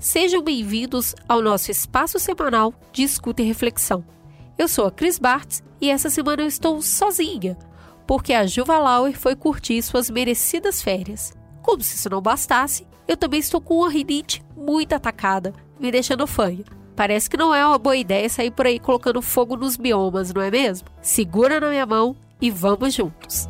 sejam bem-vindos ao nosso espaço semanal de escuta e reflexão. Eu sou a Cris Bartz e essa semana eu estou sozinha, porque a Juva Lauer foi curtir suas merecidas férias. Como se isso não bastasse, eu também estou com uma rinite muito atacada, me deixando fanha. Parece que não é uma boa ideia sair por aí colocando fogo nos biomas, não é mesmo? Segura na minha mão e vamos juntos!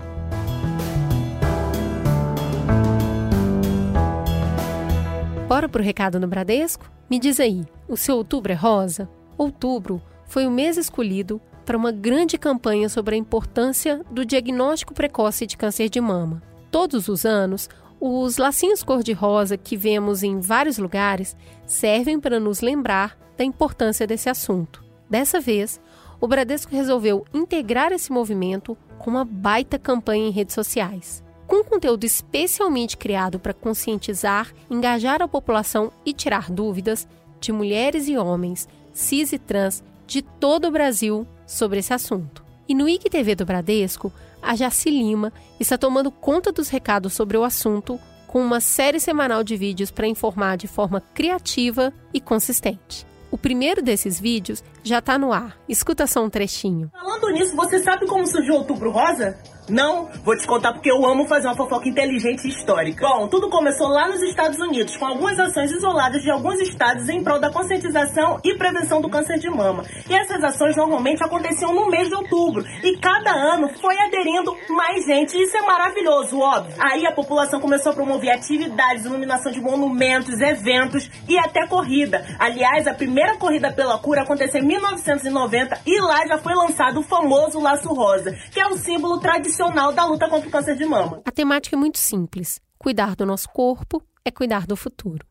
Bora pro recado no Bradesco? Me diz aí, o seu outubro é rosa? Outubro foi o mês escolhido para uma grande campanha sobre a importância do diagnóstico precoce de câncer de mama. Todos os anos, os lacinhos cor-de-rosa que vemos em vários lugares servem para nos lembrar da importância desse assunto. Dessa vez, o Bradesco resolveu integrar esse movimento com uma baita campanha em redes sociais com conteúdo especialmente criado para conscientizar, engajar a população e tirar dúvidas de mulheres e homens, cis e trans de todo o Brasil sobre esse assunto. E no IGTV do Bradesco, a Jaci Lima está tomando conta dos recados sobre o assunto com uma série semanal de vídeos para informar de forma criativa e consistente. O primeiro desses vídeos já está no ar. Escuta só um trechinho. Falando nisso, você sabe como surgiu o Outubro Rosa? Não, vou te contar porque eu amo fazer uma fofoca inteligente e histórica. Bom, tudo começou lá nos Estados Unidos, com algumas ações isoladas de alguns estados em prol da conscientização e prevenção do câncer de mama. E essas ações normalmente aconteciam no mês de outubro. E cada ano foi aderindo mais gente. E isso é maravilhoso, óbvio. Aí a população começou a promover atividades, iluminação de monumentos, eventos e até corrida. Aliás, a primeira corrida pela cura aconteceu em 1990 e lá já foi lançado o famoso laço rosa, que é o símbolo tradicional tradicional da luta contra o câncer de mama. A temática é muito simples. Cuidar do nosso corpo é cuidar do futuro.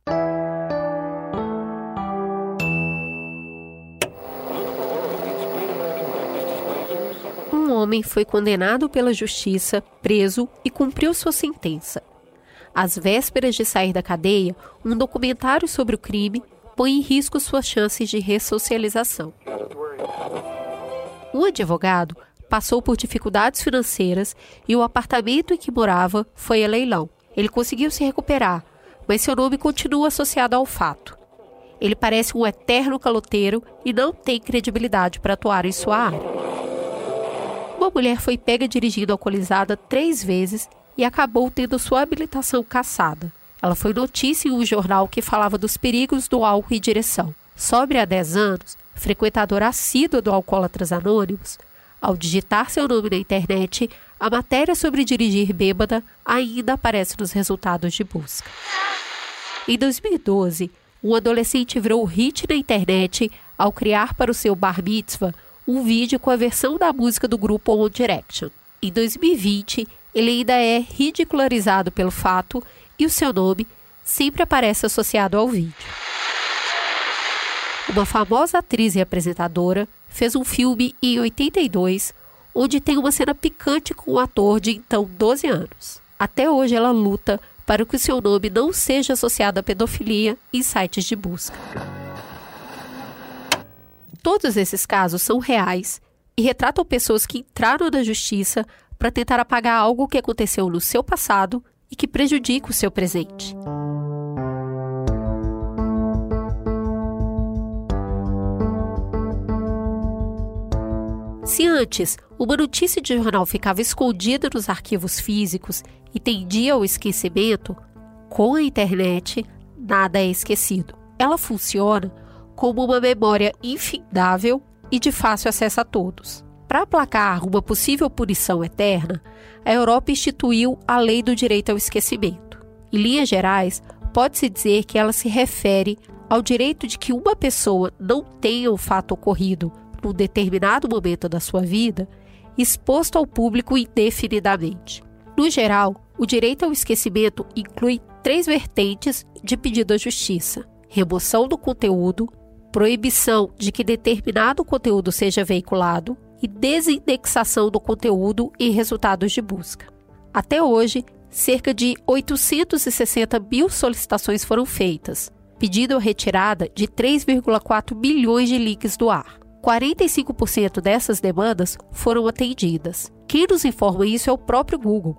Um homem foi condenado pela justiça, preso e cumpriu sua sentença. Às vésperas de sair da cadeia, um documentário sobre o crime põe em risco suas chances de ressocialização. O advogado passou por dificuldades financeiras e o apartamento em que morava foi a leilão. Ele conseguiu se recuperar, mas seu nome continua associado ao fato. Ele parece um eterno caloteiro e não tem credibilidade para atuar em sua área. Uma mulher foi pega dirigindo alcoolizada três vezes e acabou tendo sua habilitação cassada. Ela foi notícia em um jornal que falava dos perigos do álcool e direção. Sobre há 10 anos, frequentadora assídua do Alcoólatras Anônimos, ao digitar seu nome na internet, a matéria sobre dirigir bêbada ainda aparece nos resultados de busca. Em 2012, um adolescente virou hit na internet ao criar para o seu bar mitzvah um vídeo com a versão da música do grupo One Direction. Em 2020, ele ainda é ridicularizado pelo fato e o seu nome sempre aparece associado ao vídeo. Uma famosa atriz e apresentadora fez um filme em 82, onde tem uma cena picante com o ator de então 12 anos. Até hoje ela luta para que o seu nome não seja associado à pedofilia em sites de busca. Todos esses casos são reais e retratam pessoas que entraram na justiça para tentar apagar algo que aconteceu no seu passado e que prejudica o seu presente. Se antes uma notícia de jornal ficava escondida nos arquivos físicos e tendia ao esquecimento, com a internet nada é esquecido. Ela funciona como uma memória infindável e de fácil acesso a todos. Para aplacar uma possível punição eterna, a Europa instituiu a Lei do Direito ao Esquecimento. Em linhas gerais, pode-se dizer que ela se refere ao direito de que uma pessoa não tenha o fato ocorrido num determinado momento da sua vida, exposto ao público indefinidamente. No geral, o direito ao esquecimento inclui três vertentes de pedido à justiça: remoção do conteúdo, proibição de que determinado conteúdo seja veiculado e desindexação do conteúdo em resultados de busca. Até hoje, cerca de 860 mil solicitações foram feitas, pedindo a retirada de 3,4 bilhões de links do ar. 45% dessas demandas foram atendidas. Quem nos informa isso é o próprio Google,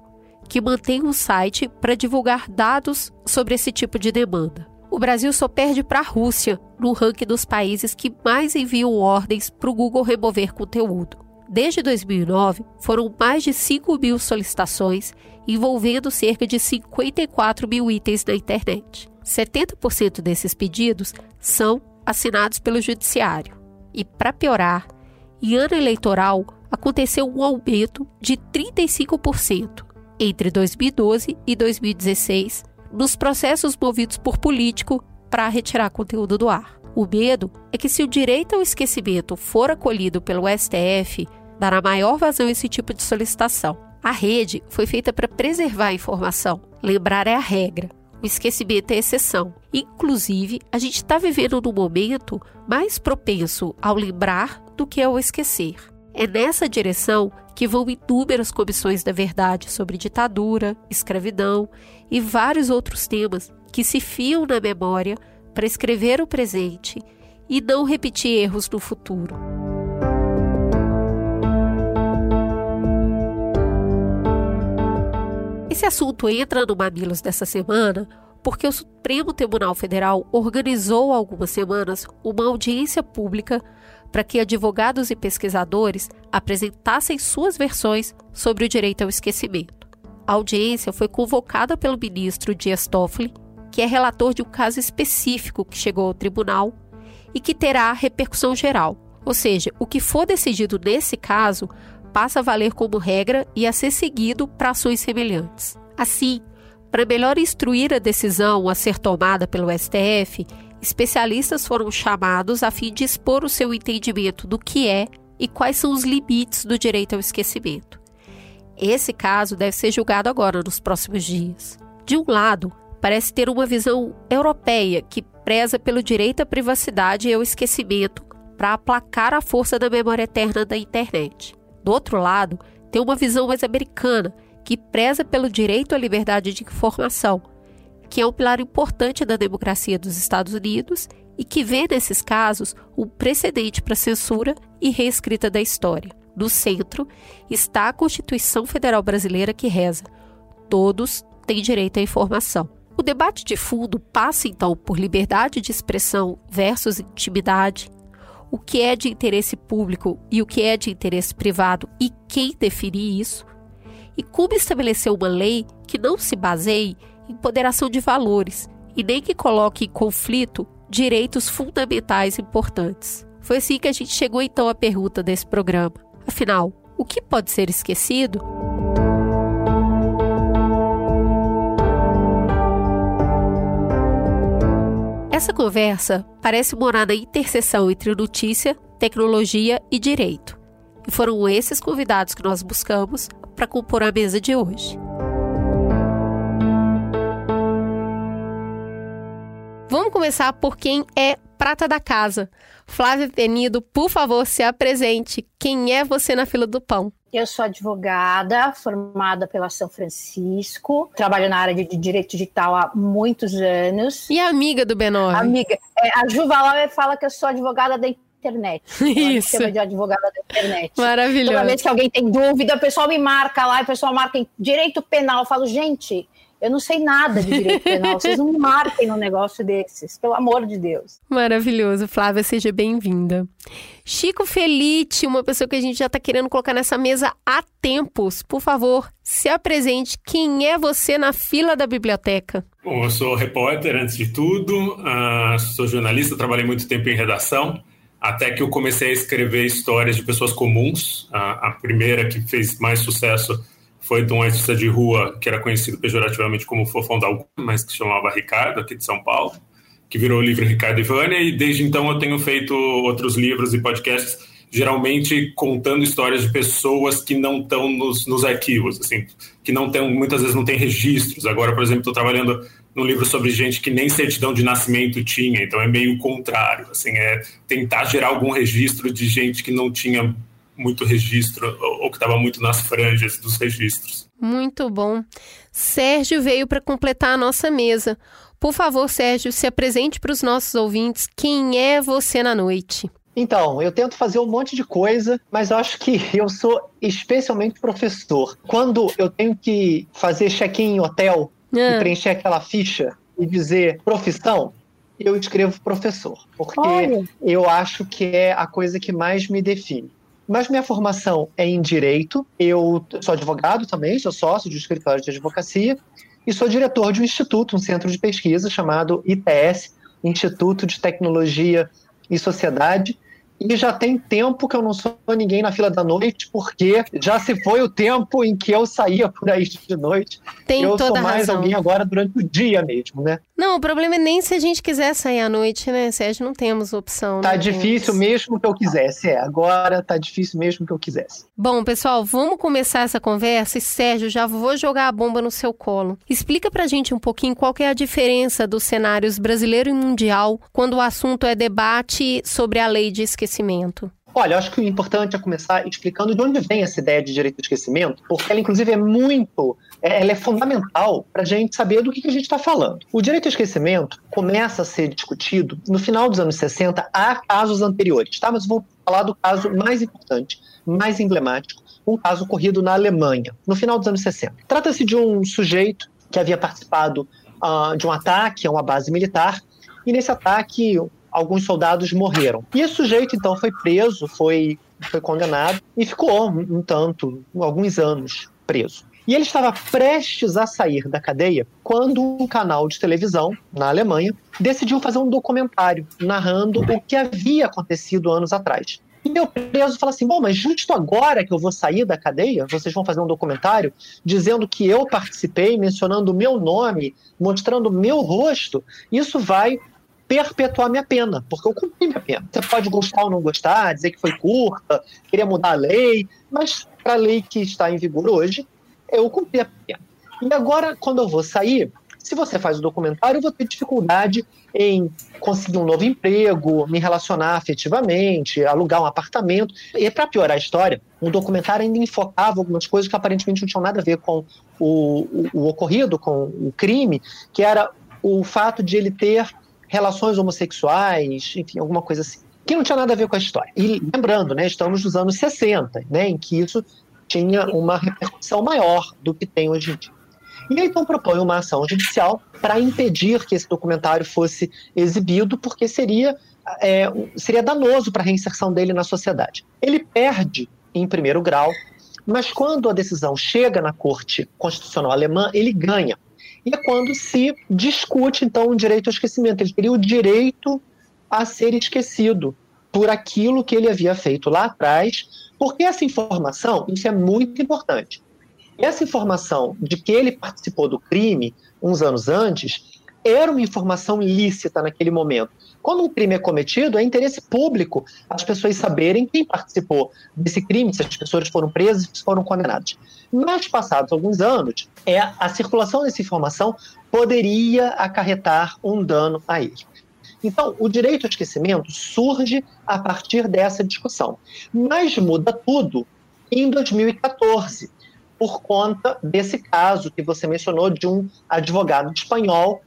que mantém um site para divulgar dados sobre esse tipo de demanda. O Brasil só perde para a Rússia no ranking dos países que mais enviam ordens para o Google remover conteúdo. Desde 2009, foram mais de 5 mil solicitações envolvendo cerca de 54 mil itens na internet. 70% desses pedidos são assinados pelo Judiciário. E, para piorar, em ano eleitoral aconteceu um aumento de 35% entre 2012 e 2016 nos processos movidos por político para retirar conteúdo do ar. O medo é que, se o direito ao esquecimento for acolhido pelo STF, dará maior vazão a esse tipo de solicitação. A rede foi feita para preservar a informação. Lembrar é a regra, o esquecimento é exceção. Inclusive, a gente está vivendo num momento mais propenso ao lembrar do que ao esquecer. É nessa direção que vão inúmeras comissões da verdade sobre ditadura, escravidão e vários outros temas que se fiam na memória para escrever o presente e não repetir erros no futuro. Esse assunto entra no Mamilos dessa semana porque o Supremo Tribunal Federal organizou há algumas semanas uma audiência pública para que advogados e pesquisadores apresentassem suas versões sobre o direito ao esquecimento. A audiência foi convocada pelo ministro Dias Toffoli, que é relator de um caso específico que chegou ao tribunal e que terá repercussão geral. Ou seja, o que for decidido nesse caso passa a valer como regra e a ser seguido para ações semelhantes. Assim, para melhor instruir a decisão a ser tomada pelo STF, especialistas foram chamados a fim de expor o seu entendimento do que é e quais são os limites do direito ao esquecimento. Esse caso deve ser julgado agora, nos próximos dias. De um lado, parece ter uma visão europeia que preza pelo direito à privacidade e ao esquecimento para aplacar a força da memória eterna da internet. Do outro lado, tem uma visão mais americana que preza pelo direito à liberdade de informação, que é um pilar importante da democracia dos Estados Unidos e que vê nesses casos um precedente para censura e reescrita da história. No centro está a Constituição Federal Brasileira que reza: todos têm direito à informação. O debate de fundo passa então por liberdade de expressão versus intimidade, o que é de interesse público e o que é de interesse privado e quem definir isso, e como estabelecer uma lei que não se baseie em ponderação de valores e nem que coloque em conflito direitos fundamentais importantes. Foi assim que a gente chegou então à pergunta desse programa. Afinal, o que pode ser esquecido? Essa conversa parece morar na interseção entre notícia, tecnologia e direito. E foram esses convidados que nós buscamos para compor a mesa de hoje. Vamos começar por quem é prata da casa. Flávia Penido, por favor, se apresente. Quem é você na fila do pão? Eu sou advogada, formada pela São Francisco, trabalho na área de direito digital há muitos anos. E amiga do B9? Amiga. É, a Juva Lauer fala que eu sou advogada da internet. Isso. Chama de advogada da internet. Maravilhoso. Toda vez que alguém tem dúvida, o pessoal me marca lá, o pessoal marca em direito penal. Eu falo, gente, eu não sei nada de direito penal. Vocês não me marquem num negócio desses, pelo amor de Deus. Maravilhoso. Flávia, seja bem-vinda. Chico Felite, uma pessoa que a gente já está querendo colocar nessa mesa há tempos. Por favor, se apresente. Quem é você na fila da biblioteca? Bom, eu sou repórter, antes de tudo. Uh, sou jornalista, trabalhei muito tempo em redação. Até que eu comecei a escrever histórias de pessoas comuns. Uh, a primeira que fez mais sucesso foi de um artista de rua que era conhecido pejorativamente como Fofão da mas que chamava Ricardo, aqui de São Paulo, que virou o livro Ricardo e Vânia, e desde então eu tenho feito outros livros e podcasts, geralmente contando histórias de pessoas que não estão nos, nos arquivos, assim, que não tem, muitas vezes não tem registros. Agora, por exemplo, estou trabalhando num livro sobre gente que nem certidão de nascimento tinha, então é meio contrário, assim, é tentar gerar algum registro de gente que não tinha muito registro ou que estava muito nas franjas dos registros. Muito bom. Sérgio veio para completar a nossa mesa. Por favor, Sérgio, se apresente para os nossos ouvintes. Quem é você na noite? Então, eu tento fazer um monte de coisa, mas eu acho que eu sou especialmente professor. Quando eu tenho que fazer check-in em hotel ah. e preencher aquela ficha e dizer profissão, eu escrevo professor, porque Olha. eu acho que é a coisa que mais me define. Mas minha formação é em direito, eu sou advogado também, sou sócio de um escritório de advocacia e sou diretor de um instituto, um centro de pesquisa chamado ITS, Instituto de Tecnologia e Sociedade, e já tem tempo que eu não sou ninguém na fila da noite, porque já se foi o tempo em que eu saía por aí de noite. Tem eu toda sou mais razão. alguém agora durante o dia mesmo, né? Não, o problema é nem se a gente quiser sair à noite, né, Sérgio? Não temos opção. Tá difícil mesmo que eu quisesse, é. Agora tá difícil mesmo que eu quisesse. Bom, pessoal, vamos começar essa conversa e, Sérgio, já vou jogar a bomba no seu colo. Explica pra gente um pouquinho qual é a diferença dos cenários brasileiro e mundial quando o assunto é debate sobre a lei de esquecimento. Olha, eu acho que o importante é começar explicando de onde vem essa ideia de direito de esquecimento, porque ela, inclusive, é muito, é, ela é fundamental para a gente saber do que, a gente está falando. O direito ao esquecimento começa a ser discutido no final dos anos 60, há casos anteriores, tá? Mas vou falar do caso mais importante, mais emblemático, um caso ocorrido na Alemanha, no final dos anos 60. Trata-se de um sujeito que havia participado uh, de um ataque a uma base militar, e nesse ataque alguns soldados morreram. E esse sujeito, então, foi preso, foi, foi condenado e ficou um tanto, alguns anos preso. E ele estava prestes a sair da cadeia quando um canal de televisão na Alemanha decidiu fazer um documentário narrando o que havia acontecido anos atrás. E meu preso fala assim: bom, mas justo agora que eu vou sair da cadeia, vocês vão fazer um documentário dizendo que eu participei, mencionando o meu nome, mostrando o meu rosto, isso vai perpetuar minha pena, porque eu cumpri minha pena. Você pode gostar ou não gostar, dizer que foi curta, queria mudar a lei, mas para a lei que está em vigor hoje, eu cumpri a pena. E agora, quando eu vou sair, se você faz o documentário, eu vou ter dificuldade em conseguir um novo emprego, me relacionar afetivamente, alugar um apartamento. E para piorar a história, o documentário ainda enfocava algumas coisas que aparentemente não tinham nada a ver com o, o, o ocorrido, com o crime, que era o fato de ele ter relações homossexuais, enfim, alguma coisa assim. Que não tinha nada a ver com a história. E lembrando, né, estamos nos anos 60, né, em que isso tinha uma repercussão maior do que tem hoje em dia. E então propõe uma ação judicial para impedir que esse documentário fosse exibido, porque seria, é, seria danoso para a reinserção dele na sociedade. Ele perde em primeiro grau, mas quando a decisão chega na Corte Constitucional Alemã, ele ganha e é quando se discute, então, o direito ao esquecimento. Ele teria o direito a ser esquecido por aquilo que ele havia feito lá atrás, porque essa informação, isso é muito importante. Essa informação de que ele participou do crime uns anos antes era uma informação lícita naquele momento. Quando um crime é cometido, é interesse público as pessoas saberem quem participou desse crime, se as pessoas foram presas, se foram condenadas. Mas, passados alguns anos, é, a circulação dessa informação poderia acarretar um dano a ele. Então, o direito ao esquecimento surge a partir dessa discussão. Mas muda tudo em 2014, por conta desse caso que você mencionou de um advogado espanhol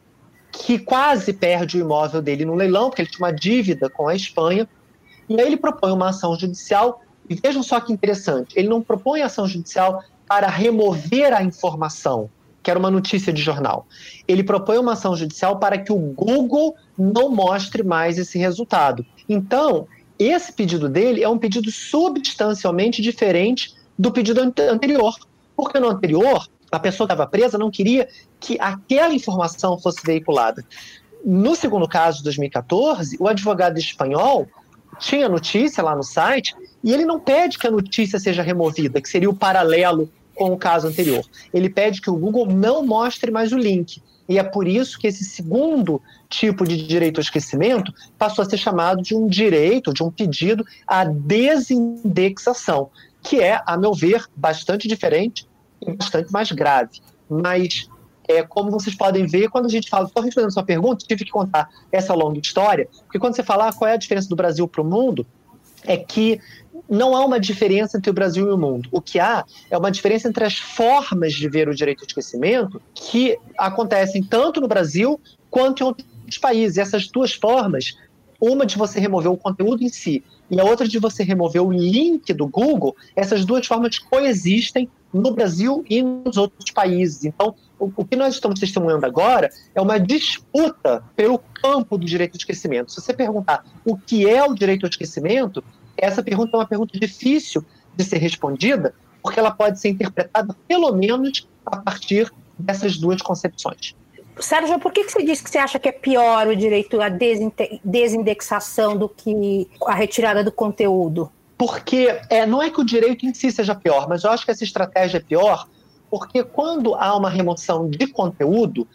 que quase perde o imóvel dele no leilão, porque ele tinha uma dívida com a Espanha, e aí ele propõe uma ação judicial, e vejam só que interessante, ele não propõe ação judicial para remover a informação, que era uma notícia de jornal. Ele propõe uma ação judicial para que o Google não mostre mais esse resultado. Então, esse pedido dele é um pedido substancialmente diferente do pedido anterior. Porque no anterior, a pessoa que estava presa não queria que aquela informação fosse veiculada. No segundo caso, de 2014, o advogado espanhol tinha notícia lá no site e ele não pede que a notícia seja removida, que seria o paralelo com o caso anterior. Ele pede que o Google não mostre mais o link. E é por isso que esse segundo tipo de direito ao esquecimento passou a ser chamado de um direito, de um pedido à desindexação, que é, a meu ver, bastante diferente bastante mais grave. Mas é, como vocês podem ver, quando a gente fala, só respondendo a sua pergunta, tive que contar essa longa história, porque quando você fala ah, qual é a diferença do Brasil para o mundo, é que não há uma diferença entre o Brasil e o mundo. O que há é uma diferença entre as formas de ver o direito ao esquecimento que acontecem tanto no Brasil quanto em outros países. E essas duas formas, uma de você remover o conteúdo em si e a outra de você remover o link do Google, essas duas formas coexistem no Brasil e nos outros países. Então, o, o, que nós estamos testemunhando agora é uma disputa pelo campo do direito ao esquecimento. Se você perguntar o que é o direito ao esquecimento, essa pergunta é uma pergunta difícil de ser respondida, porque ela pode ser interpretada pelo menos a partir dessas duas concepções. Sérgio, por que, você disse que você acha que é pior o direito à desindexação do que a retirada do conteúdo? Porque é, não é que o direito em si seja pior, mas eu acho que essa estratégia é pior porque quando há uma remoção de conteúdo,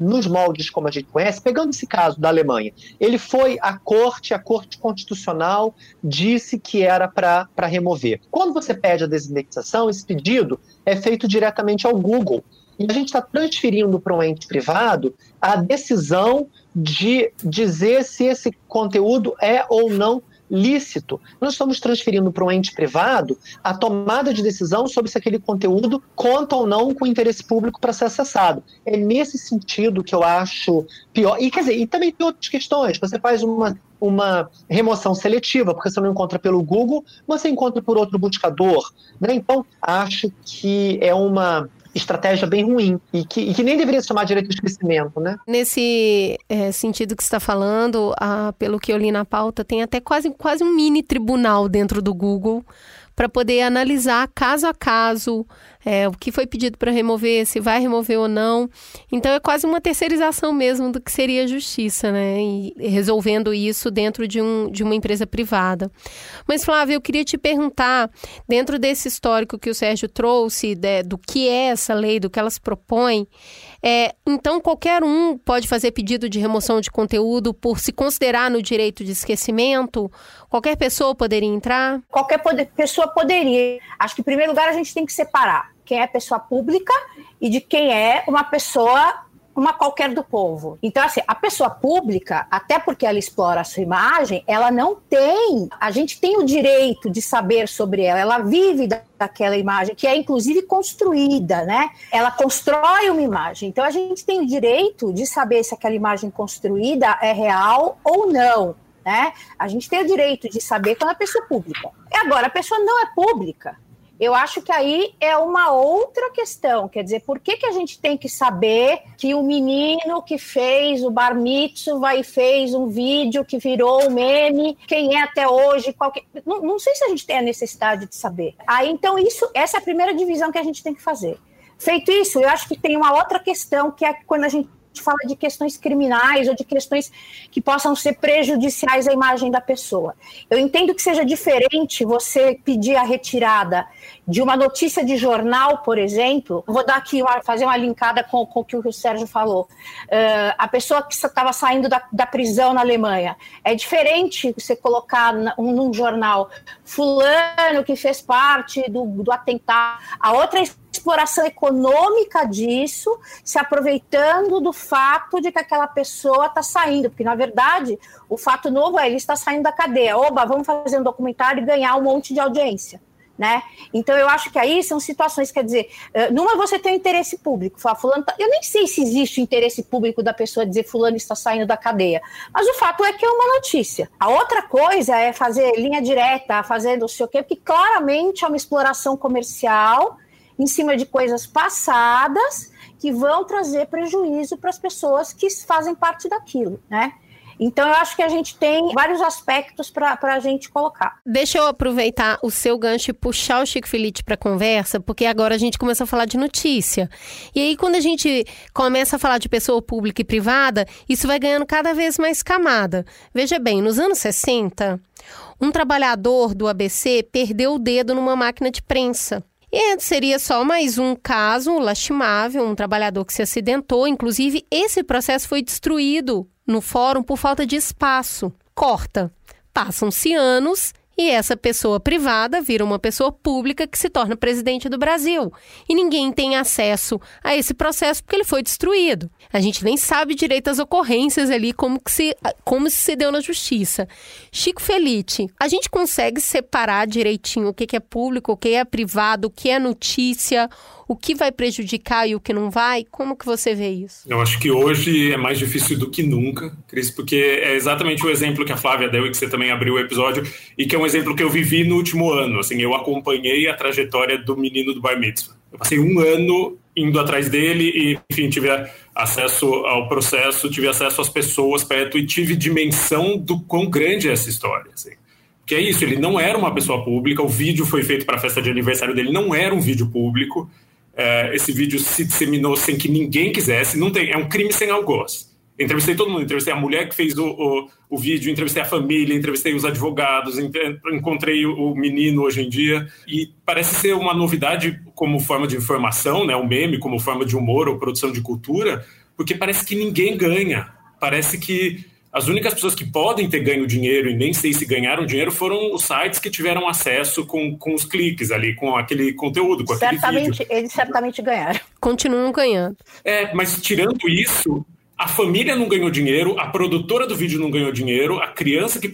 nos moldes como a gente conhece, pegando esse caso da Alemanha, ele foi à corte, a corte constitucional disse que era para remover. Quando você pede a desindexação, esse pedido é feito diretamente ao Google. E a gente está transferindo para um ente privado a decisão de dizer se esse conteúdo é ou não lícito. Nós estamos transferindo para um ente privado a tomada de decisão sobre se aquele conteúdo conta ou não com o interesse público para ser acessado. É nesse sentido que eu acho pior. E quer dizer, e também tem outras questões. Você faz uma uma remoção seletiva, porque você não encontra pelo Google, você encontra por outro buscador. Né? Então, acho que é uma estratégia bem ruim e que, e que nem deveria se chamar direito de crescimento, né? Nesse é, sentido que está falando, a, pelo que eu li na pauta, tem até quase, quase um mini tribunal dentro do Google para poder analisar caso a caso é, o que foi pedido para remover, se vai remover ou não. Então é quase uma terceirização mesmo do que seria a justiça, né? E resolvendo isso dentro de, um, de uma empresa privada. Mas, Flávia, eu queria te perguntar, dentro desse histórico que o Sérgio trouxe, de, do que é essa lei, do que ela se propõe, é, então qualquer um pode fazer pedido de remoção de conteúdo por se considerar no direito de esquecimento? Qualquer pessoa poderia entrar? Qualquer poder, pessoa poderia. Acho que, em primeiro lugar, a gente tem que separar quem é pessoa pública e de quem é uma pessoa uma qualquer do povo. Então, assim, a pessoa pública, até porque ela explora a sua imagem, ela não tem. A gente tem o direito de saber sobre ela. Ela vive daquela imagem, que é inclusive construída, né? Ela constrói uma imagem. Então, a gente tem o direito de saber se aquela imagem construída é real ou não. Né? A gente tem o direito de saber quando a pessoa é pública. E agora, a pessoa não é pública eu acho que aí é uma outra questão. Quer dizer, por que, que a gente tem que saber que o menino que fez o bar mitzvah e fez um vídeo que virou um meme, quem é até hoje, não, não sei se a gente tem a necessidade de saber. Aí, então, isso, essa é a primeira divisão que a gente tem que fazer. Feito isso, eu acho que tem uma outra questão, que é quando a gente fala de questões criminais ou de questões que possam ser prejudiciais à imagem da pessoa. Eu entendo que seja diferente você pedir a retirada de uma notícia de jornal, por exemplo. Vou dar aqui uma, fazer uma linkada com, com o que o Sérgio falou. Uh, a pessoa que estava saindo da, da, prisão na Alemanha. É diferente você colocar um, num jornal fulano que fez parte do, do atentado. A outra exploração econômica disso, se aproveitando do fato de que aquela pessoa está saindo, porque na verdade o fato novo é ele está saindo da cadeia. Oba, vamos fazer um documentário e ganhar um monte de audiência. Né? Então eu acho que aí são situações, quer dizer, eh, numa você tem interesse público, fala, fulano, tá... eu nem sei se existe o interesse público da pessoa dizer fulano está saindo da cadeia, mas o fato é que é uma notícia. A outra coisa é fazer linha direta, fazer não sei o quê, porque claramente é uma exploração comercial em cima de coisas passadas que vão trazer prejuízo para as pessoas que fazem parte daquilo, né? Então, eu acho que a gente tem vários aspectos para a gente colocar. Deixa eu aproveitar o seu gancho e puxar o Chico Felipe para a conversa, porque agora a gente começa a falar de notícia. E aí, quando a gente começa a falar de pessoa pública e privada, isso vai ganhando cada vez mais camada. Veja bem, nos anos 60, um trabalhador do ABC perdeu o dedo numa máquina de prensa. E seria só mais um caso lastimável, um trabalhador que se acidentou. Inclusive, esse processo foi destruído no fórum por falta de espaço. Corta. Passam-se anos E essa pessoa privada vira uma pessoa pública que se torna presidente do Brasil. E ninguém tem acesso a esse processo porque ele foi destruído. A gente nem sabe direito as ocorrências ali, como, que se, como se deu na justiça. Chico Felite, a gente consegue separar direitinho o que é público, o que é privado, o que é notícia, o que vai prejudicar e o que não vai? Como que você vê isso? Eu acho que hoje é mais difícil do que nunca, Cris, porque é exatamente o exemplo que a Flávia deu e que você também abriu o episódio e que é um exemplo que eu vivi no último ano. Assim, eu acompanhei a trajetória do menino do Bar Mitzvah. Eu passei um ano indo atrás dele e, enfim, tive acesso ao processo, tive acesso às pessoas perto e tive dimensão do quão grande é essa história. Assim. Que é isso, ele não era uma pessoa pública, o vídeo foi feito para a festa de aniversário dele, não era um vídeo público, é, esse vídeo se disseminou sem que ninguém quisesse. Não tem, é um crime sem algoz. Entrevistei todo mundo, entrevistei a mulher que fez o, o, o vídeo, entrevistei a família, entrevistei os advogados, encontrei o, menino hoje em dia. E parece ser uma novidade como forma de informação, né, um meme, como forma de humor ou produção de cultura, porque parece que ninguém ganha. Parece que as únicas pessoas que podem ter ganho dinheiro e nem sei se ganharam dinheiro foram os sites que tiveram acesso com, com os cliques ali, com aquele conteúdo, com certamente, aquele vídeo. Eles certamente ganharam. Continuam ganhando. É, mas tirando isso, a família não ganhou dinheiro, a produtora do vídeo não ganhou dinheiro, a criança que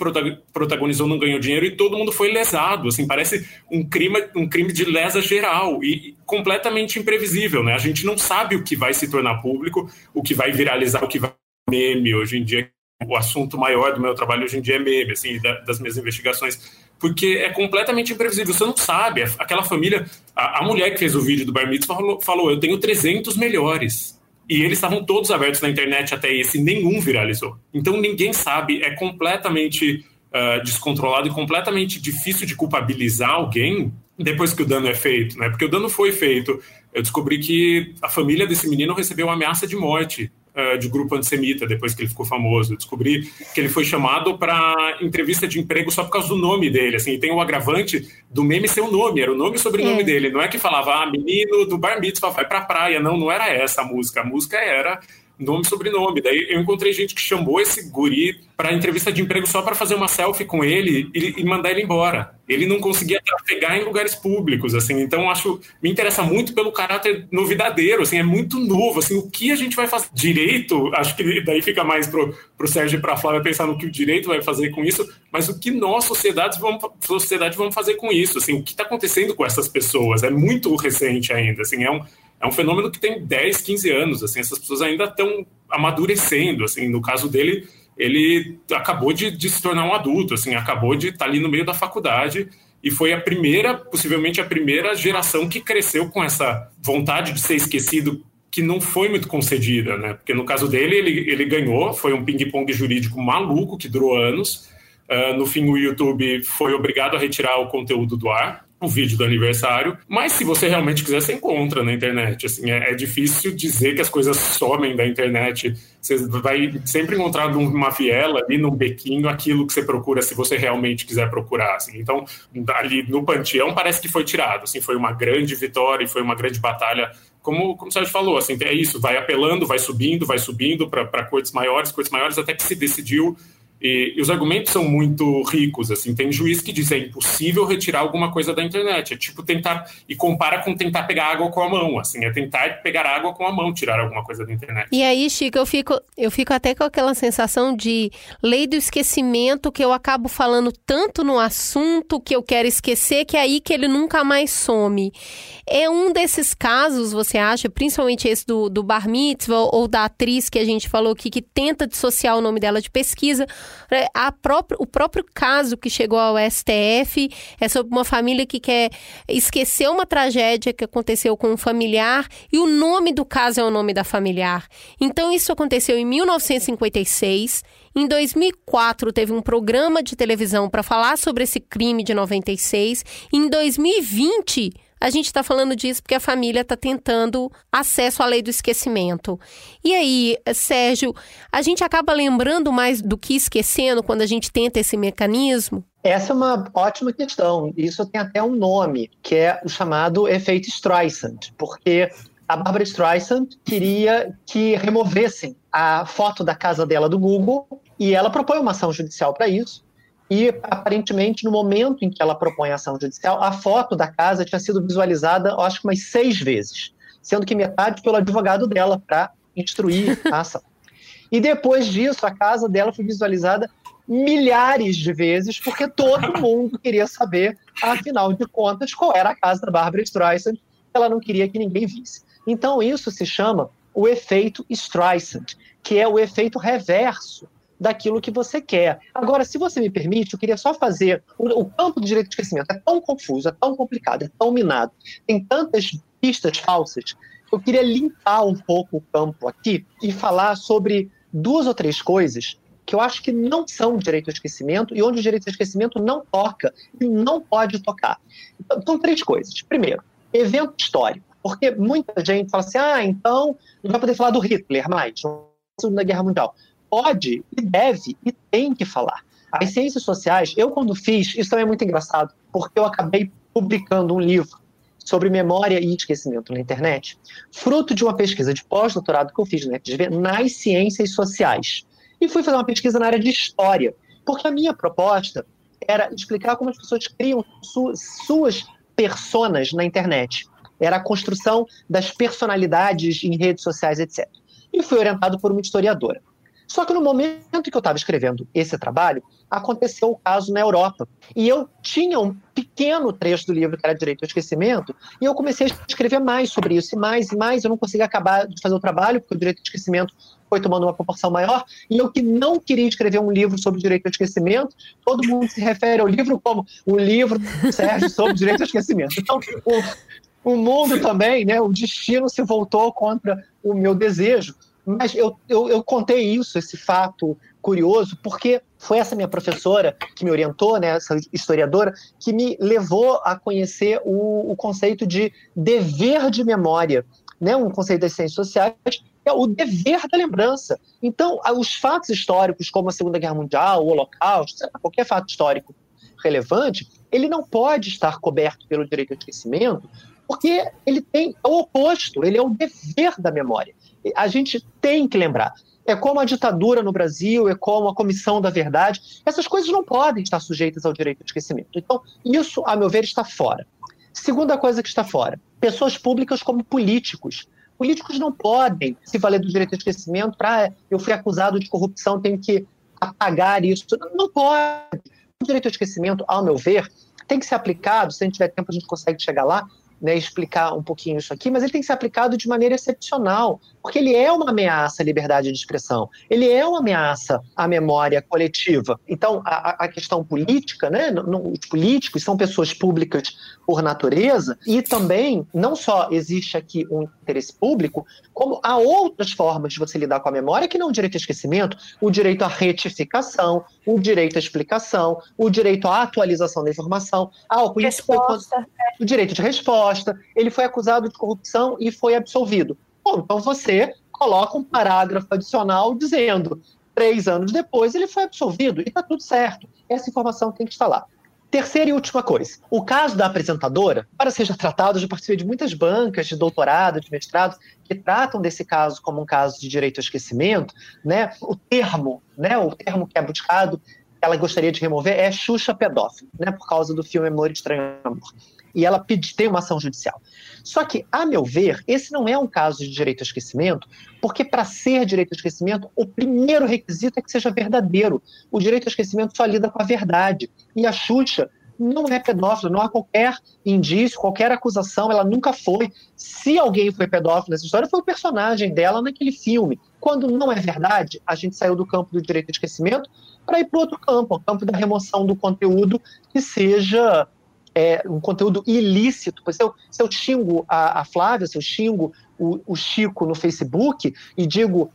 protagonizou não ganhou dinheiro e todo mundo foi lesado. Assim, parece um crime, um crime de lesa geral e completamente imprevisível, né? A gente não sabe o que vai se tornar público, o que vai viralizar, o que vai meme hoje em dia o assunto maior do meu trabalho hoje em dia é meme, assim, das minhas investigações, porque é completamente imprevisível, você não sabe, aquela família, a, a mulher que fez o vídeo do Bar Mitzvah falou, falou, eu tenho 300 melhores, e eles estavam todos abertos na internet até esse, nenhum viralizou. Então ninguém sabe, é completamente uh, descontrolado e completamente difícil de culpabilizar alguém depois que o dano é feito, né? Porque o dano foi feito. Eu descobri que a família desse menino recebeu ameaça de morte uh, de grupo antissemita depois que ele ficou famoso. Eu descobri que ele foi chamado para entrevista de emprego só por causa do nome dele. Assim, e tem o agravante do meme ser o nome, era o nome e sobrenome é. dele. Não é que falava, ah, menino do bar mitzvah vai pra praia. Não, não era essa a música. A música era nome e sobrenome. Daí eu encontrei gente que chamou esse guri para entrevista de emprego só para fazer uma selfie com ele e, e, mandar ele embora. Ele não conseguia trafegar em lugares públicos, assim. Então acho me interessa muito pelo caráter novidadeiro, assim, é muito novo, assim, o que a gente vai fazer direito? Acho que daí fica mais pro pro Sérgio e para a Flávia pensar no que o direito vai fazer com isso, mas o que nós sociedades vamos sociedade vamos fazer com isso, assim, o que está acontecendo com essas pessoas? É muito recente ainda, assim, é um é um fenômeno que tem 10, 15 anos, assim, essas pessoas ainda estão amadurecendo, assim, no caso dele, ele acabou de, de, se tornar um adulto, assim, acabou de estar tá ali no meio da faculdade e foi a primeira, possivelmente a primeira geração que cresceu com essa vontade de ser esquecido que não foi muito concedida, né? Porque no caso dele, ele, ele ganhou, foi um ping-pong jurídico maluco que durou anos. Uh, no fim, o YouTube foi obrigado a retirar o conteúdo do ar o vídeo do aniversário, mas se você realmente quiser, você encontra na internet. Assim, é, é, difícil dizer que as coisas somem da internet. Você vai sempre encontrar numa viela, ali num bequinho, aquilo que você procura, se você realmente quiser procurar. Assim. Então, ali no Panteão parece que foi tirado. Assim, foi uma grande vitória e foi uma grande batalha. Como, como o Sérgio falou, assim, é isso, vai apelando, vai subindo, vai subindo para cortes maiores, cortes maiores, até que se decidiu e, e, os argumentos são muito ricos, assim, tem juiz que diz é impossível retirar alguma coisa da internet, é tipo tentar, e compara com tentar pegar água com a mão, assim, é tentar pegar água com a mão, tirar alguma coisa da internet. E aí, Chico, eu fico, eu fico até com aquela sensação de lei do esquecimento, que eu acabo falando tanto no assunto que eu quero esquecer, que é aí que ele nunca mais some. É um desses casos, você acha, principalmente esse do, do bar mitzvah ou da atriz que a gente falou aqui, que tenta dissociar o nome dela de pesquisa, é, a própria, o próprio caso que chegou ao STF é sobre uma família que quer esquecer uma tragédia que aconteceu com um familiar e o nome do caso é o nome da familiar. Então, isso aconteceu em 1956. Em 2004, teve um programa de televisão para falar sobre esse crime de 96. Em 2020 a gente está falando disso porque a família está tentando acesso à lei do esquecimento. E aí, Sérgio, a gente acaba lembrando mais do que esquecendo quando a gente tenta esse mecanismo? Essa é uma ótima questão. Isso tem até um nome, que é o chamado efeito Streisand, porque a Barbara Streisand queria que removessem a foto da casa dela do Google e ela propõe uma ação judicial para isso. E aparentemente no momento em que ela propõe a ação judicial, a foto da casa tinha sido visualizada, acho que umas seis vezes, sendo que metade pelo advogado dela para instruir a ação. E depois disso, a casa dela foi visualizada milhares de vezes, porque todo mundo queria saber, afinal de contas, qual era a casa da Barbara Streisand. Ela não queria que ninguém visse. Então, isso se chama o efeito Streisand, que é o efeito reverso daquilo que você quer. Agora, se você me permite, eu queria só fazer. O, o campo do direito de esquecimento é tão confuso, é tão complicado, é tão minado, tem tantas pistas falsas. Eu queria limpar um pouco o campo aqui e falar sobre duas ou três coisas que eu acho que não são direito ao esquecimento e onde o direito ao esquecimento não toca e não pode tocar. Então, são três coisas. Primeiro, evento histórico. Porque muita gente fala assim, ah, então não vai poder falar do Hitler mais, na Guerra Mundial. Pode e deve e tem que falar. As ciências sociais, eu quando fiz, isso também é muito engraçado, porque eu acabei publicando um livro sobre memória e esquecimento na internet, fruto de uma pesquisa de pós-doutorado que eu fiz na FGV nas ciências sociais. E fui fazer uma pesquisa na área de história, porque a minha proposta era explicar como as pessoas criam su suas personas na internet. Era a construção das personalidades em redes sociais, etc. E fui orientado por uma historiadora. Só que no momento que eu estava escrevendo esse trabalho, aconteceu o caso na Europa. E eu tinha um pequeno trecho do livro que era Direito ao Esquecimento, e eu comecei a escrever mais sobre isso, e mais e mais. Eu não consegui acabar de fazer o trabalho, porque o Direito ao Esquecimento foi tomando uma proporção maior, e eu que não queria escrever um livro sobre direito ao esquecimento, todo mundo se refere ao livro como o livro do Sérgio sobre direito ao esquecimento. Então, o, o mundo também, né, o destino se voltou contra o meu desejo. Mas eu, eu, eu, contei isso, esse fato curioso, porque foi essa minha professora que me orientou, né, essa historiadora, que me levou a conhecer o, o conceito de dever de memória, né, um conceito das ciências sociais, é o dever da lembrança. Então, os fatos históricos, como a Segunda Guerra Mundial, o Holocausto, qualquer fato histórico relevante, ele não pode estar coberto pelo direito ao esquecimento, porque ele tem o oposto, ele é o dever da memória a gente tem que lembrar. É como a ditadura no Brasil, é como a Comissão da Verdade. Essas coisas não podem estar sujeitas ao direito ao esquecimento. Então, isso, a meu ver, está fora. Segunda coisa que está fora: pessoas públicas como políticos. Políticos não podem se valer do direito ao esquecimento para ah, eu fui acusado de corrupção, tenho que apagar isso. Não pode. O direito ao esquecimento, ao meu ver, tem que ser aplicado, se a gente tiver tempo a gente consegue chegar lá, né, explicar um pouquinho isso aqui, mas ele tem que ser aplicado de maneira excepcional, porque ele é uma ameaça à liberdade de expressão, ele é uma ameaça à memória coletiva. Então, a, a questão política, né, os políticos são pessoas públicas por natureza, e também não só existe aqui um interesse público, como há outras formas de você lidar com a memória que não o direito ao esquecimento, o direito à retificação, o direito à explicação, o direito à atualização da informação, ah, o, resposta. o direito de resposta, ele foi acusado de corrupção e foi absolvido. Bom, então você coloca um parágrafo adicional dizendo três anos depois ele foi absolvido e está tudo certo. Essa informação tem que estar lá. Terceira e última coisa. O caso da apresentadora, para seja tratado, eu já participei de muitas bancas de doutorado, de mestrado, que tratam desse caso como um caso de direito ao esquecimento. Né? O termo, né, o termo que é buscado, que ela gostaria de remover, é Xuxa pedófilo, né, por causa do filme Amor Estranho Amor e ela pede, tem uma ação judicial. Só que, a meu ver, esse não é um caso de direito ao esquecimento, porque para ser direito ao esquecimento, o primeiro requisito é que seja verdadeiro. O direito ao esquecimento só lida com a verdade. E a Xuxa não é pedófila, não há qualquer indício, qualquer acusação, ela nunca foi. Se alguém foi pedófilo nessa história, foi o personagem dela naquele filme. Quando não é verdade, a gente saiu do campo do direito ao esquecimento para ir para outro campo, o campo da remoção do conteúdo que seja é, um conteúdo ilícito. Se eu, se eu xingo a, a Flávia, se eu xingo o, o Chico no Facebook e digo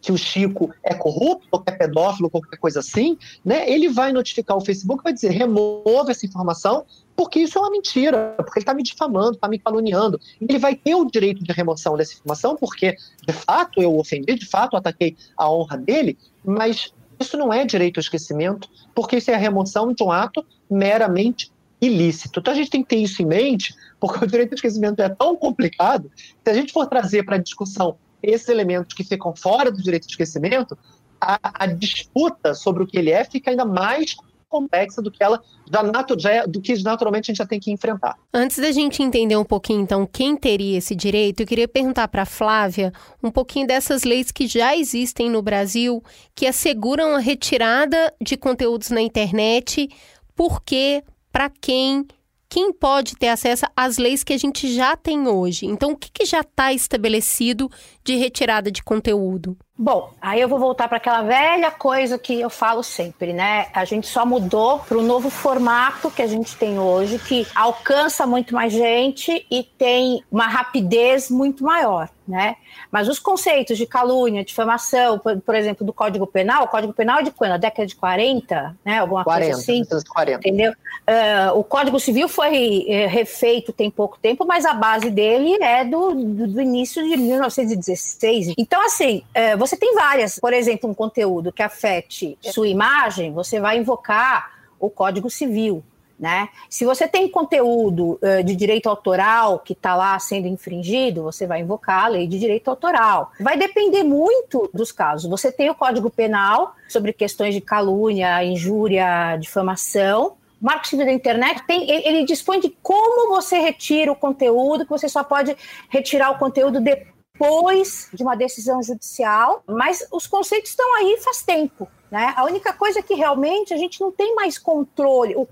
que o Chico é corrupto, ou que é pedófilo, qualquer coisa assim, né, ele vai notificar o Facebook, vai dizer, remova essa informação, porque isso é uma mentira, porque ele está me difamando, está me caluniando. Ele vai ter o direito de remoção dessa informação, porque, de fato, eu ofendi, de fato, ataquei a honra dele, mas isso não é direito ao esquecimento, porque isso é a remoção de um ato meramente ilícito. Então a gente tem que ter isso em mente, porque o direito ao esquecimento é tão complicado, se a gente for trazer para a discussão esses elementos que ficam fora do direito ao esquecimento, a, a, disputa sobre o que ele é fica ainda mais complexa do que ela já, já é, do que naturalmente a gente já tem que enfrentar. Antes da gente entender um pouquinho, então, quem teria esse direito, eu queria perguntar para Flávia um pouquinho dessas leis que já existem no Brasil que asseguram a retirada de conteúdos na internet, por quê, para quem quem pode ter acesso às leis que a gente já tem hoje? Então, o que, que já está estabelecido de retirada de conteúdo? Bom, aí eu vou voltar para aquela velha coisa que eu falo sempre, né? A gente só mudou para o novo formato que a gente tem hoje, que alcança muito mais gente e tem uma rapidez muito maior, né? Mas os conceitos de calúnia, difamação, por, por exemplo, do Código Penal, o Código Penal é de quando? A década de 40, né? Alguma 40, coisa assim. 40. Entendeu? Uh, o Código Civil foi uh, refeito tem pouco tempo, mas a base dele é do, do, do início de 1916. Então, assim, uh, você tem várias. Por exemplo, um conteúdo que afete sua imagem, você vai invocar o Código Civil. Né? Se você tem conteúdo uh, de direito autoral que está lá sendo infringido, você vai invocar a lei de direito autoral. Vai depender muito dos casos. Você tem o Código Penal sobre questões de calúnia, injúria, difamação. O Marco Civil da Internet tem, ele, dispõe de como você retira o conteúdo, que você só pode retirar o conteúdo depois de uma decisão judicial, mas os conceitos estão aí faz tempo. Né? A única coisa que realmente a gente não tem mais controle. O,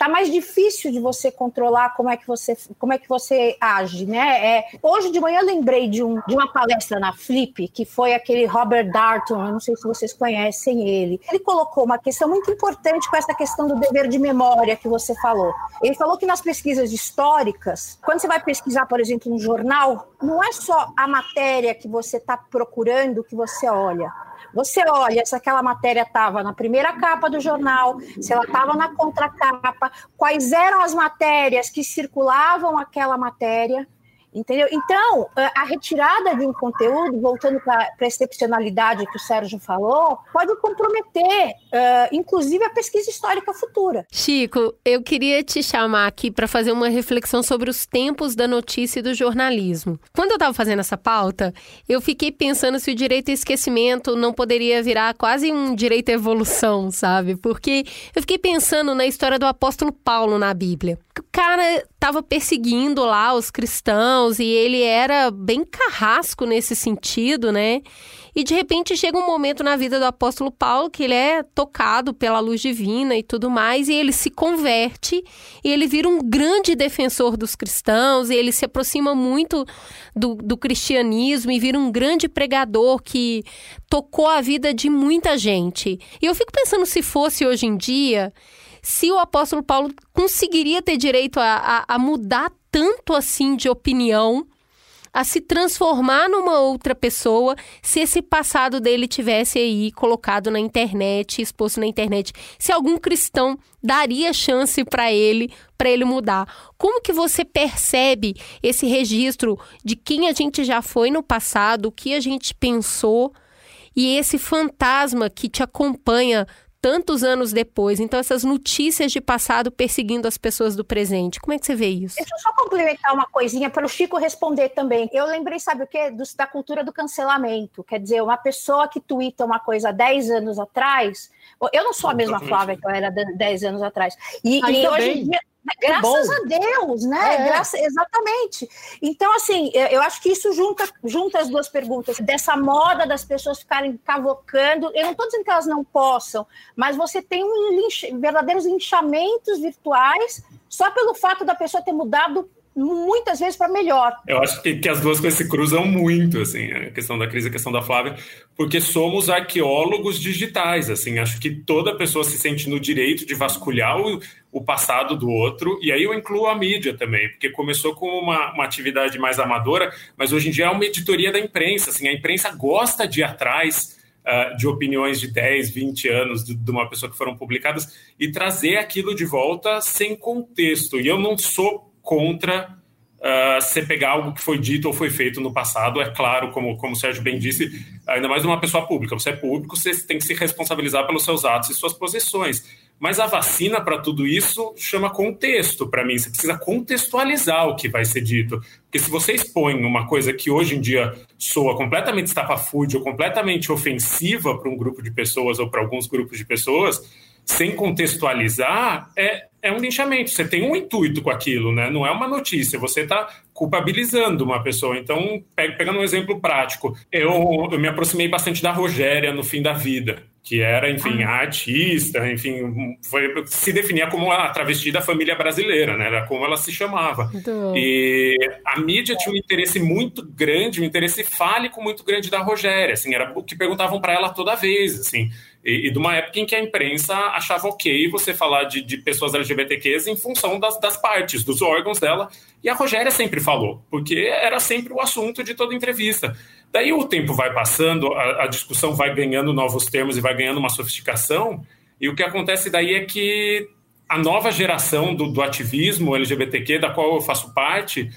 tá mais difícil de você controlar como é que você, como é que você age, né? É, hoje de manhã eu lembrei de, um, de uma palestra na Flip, que foi aquele Robert Darton, eu não sei se vocês conhecem ele. Ele colocou uma questão muito importante com essa questão do dever de memória que você falou. Ele falou que nas pesquisas históricas, quando você vai pesquisar, por exemplo, um jornal, não é só a matéria que você está procurando que você olha você olha se aquela matéria estava na primeira capa do jornal, se ela estava na contracapa, quais eram as matérias que circulavam aquela matéria. Entendeu? Então, a retirada de um conteúdo, voltando para a excepcionalidade que o Sérgio falou, pode comprometer, uh, inclusive, a pesquisa histórica futura. Chico, eu queria te chamar aqui para fazer uma reflexão sobre os tempos da notícia e do jornalismo. Quando eu estava fazendo essa pauta, eu fiquei pensando se o direito ao esquecimento não poderia virar quase um direito à evolução, sabe? Porque eu fiquei pensando na história do apóstolo Paulo na Bíblia. O cara estava perseguindo lá os cristãos e ele era bem carrasco nesse sentido, né? E de repente chega um momento na vida do apóstolo Paulo que ele é tocado pela luz divina e tudo mais, e ele se converte e ele vira um grande defensor dos cristãos, e ele se aproxima muito do, do cristianismo e vira um grande pregador que tocou a vida de muita gente. E eu fico pensando se fosse hoje em dia se o apóstolo Paulo conseguiria ter direito a, a, a mudar tanto assim de opinião a se transformar numa outra pessoa se esse passado dele tivesse aí colocado na internet, exposto na internet. Se algum cristão daria chance para ele, para ele mudar. Como que você percebe esse registro de quem a gente já foi no passado, o que a gente pensou e esse fantasma que te acompanha tantos anos depois. Então, essas notícias de passado perseguindo as pessoas do presente. Como é que você vê isso? Deixa eu só complementar uma coisinha para o Chico responder também. Eu lembrei, sabe o quê? Do, da cultura do cancelamento. Quer dizer, uma pessoa que twitta uma coisa há 10 anos atrás. Eu não sou a mesma Flávia que eu era 10 anos atrás. E, e hoje em dia. Graças a Deus, né? É. Graça, exatamente. Então, assim, eu acho que isso junta, junta as duas perguntas. Dessa moda das pessoas ficarem cavocando. Eu não estou dizendo que elas não possam, mas você tem um linch, verdadeiros linchamentos virtuais só pelo fato da pessoa ter mudado muitas vezes para melhor. Eu acho que, que, as duas coisas se cruzam muito, assim, a questão da crise e a questão da Flávia, porque somos arqueólogos digitais, assim, acho que toda pessoa se sente no direito de vasculhar o, o passado do outro, e aí eu incluo a mídia também, porque começou com uma, uma atividade mais amadora, mas hoje em dia é uma editoria da imprensa, assim, a imprensa gosta de ir atrás Uh, de opiniões de 10, 20 anos de, de, uma pessoa que foram publicadas e trazer aquilo de volta sem contexto. E eu não sou contra uh, você pegar algo que foi dito ou foi feito no passado. É claro, como, como o Sérgio bem disse, ainda mais uma pessoa pública. Você é público, você tem que se responsabilizar pelos seus atos e suas posições. Mas a vacina, para tudo isso, chama contexto para mim. Você precisa contextualizar o que vai ser dito. Porque se você expõe uma coisa que hoje em dia soa completamente estapafúrdia ou completamente ofensiva para um grupo de pessoas ou para alguns grupos de pessoas, sem contextualizar, é, é um linchamento. Você tem um intuito com aquilo, né? Não é uma notícia. Você está culpabilizando uma pessoa. Então, pegando um exemplo prático, eu, eu me aproximei bastante da Rogéria no fim da vida, que era, enfim, ah. artista, enfim, foi, se definia como a travesti da família brasileira, né? Era como ela se chamava. E a mídia tinha um interesse muito grande, um interesse fálico muito grande da Rogéria, assim, era o que perguntavam para ela toda vez, assim. E, e, de uma época em que a imprensa achava ok você falar de, de pessoas LGBTQs em função das, das, partes, dos órgãos dela. E a Rogéria sempre falou, porque era sempre o assunto de toda entrevista. Daí o tempo vai passando, a, a discussão vai ganhando novos termos e vai ganhando uma sofisticação. E o que acontece daí é que a nova geração do, do ativismo LGBTQ, da qual eu faço parte,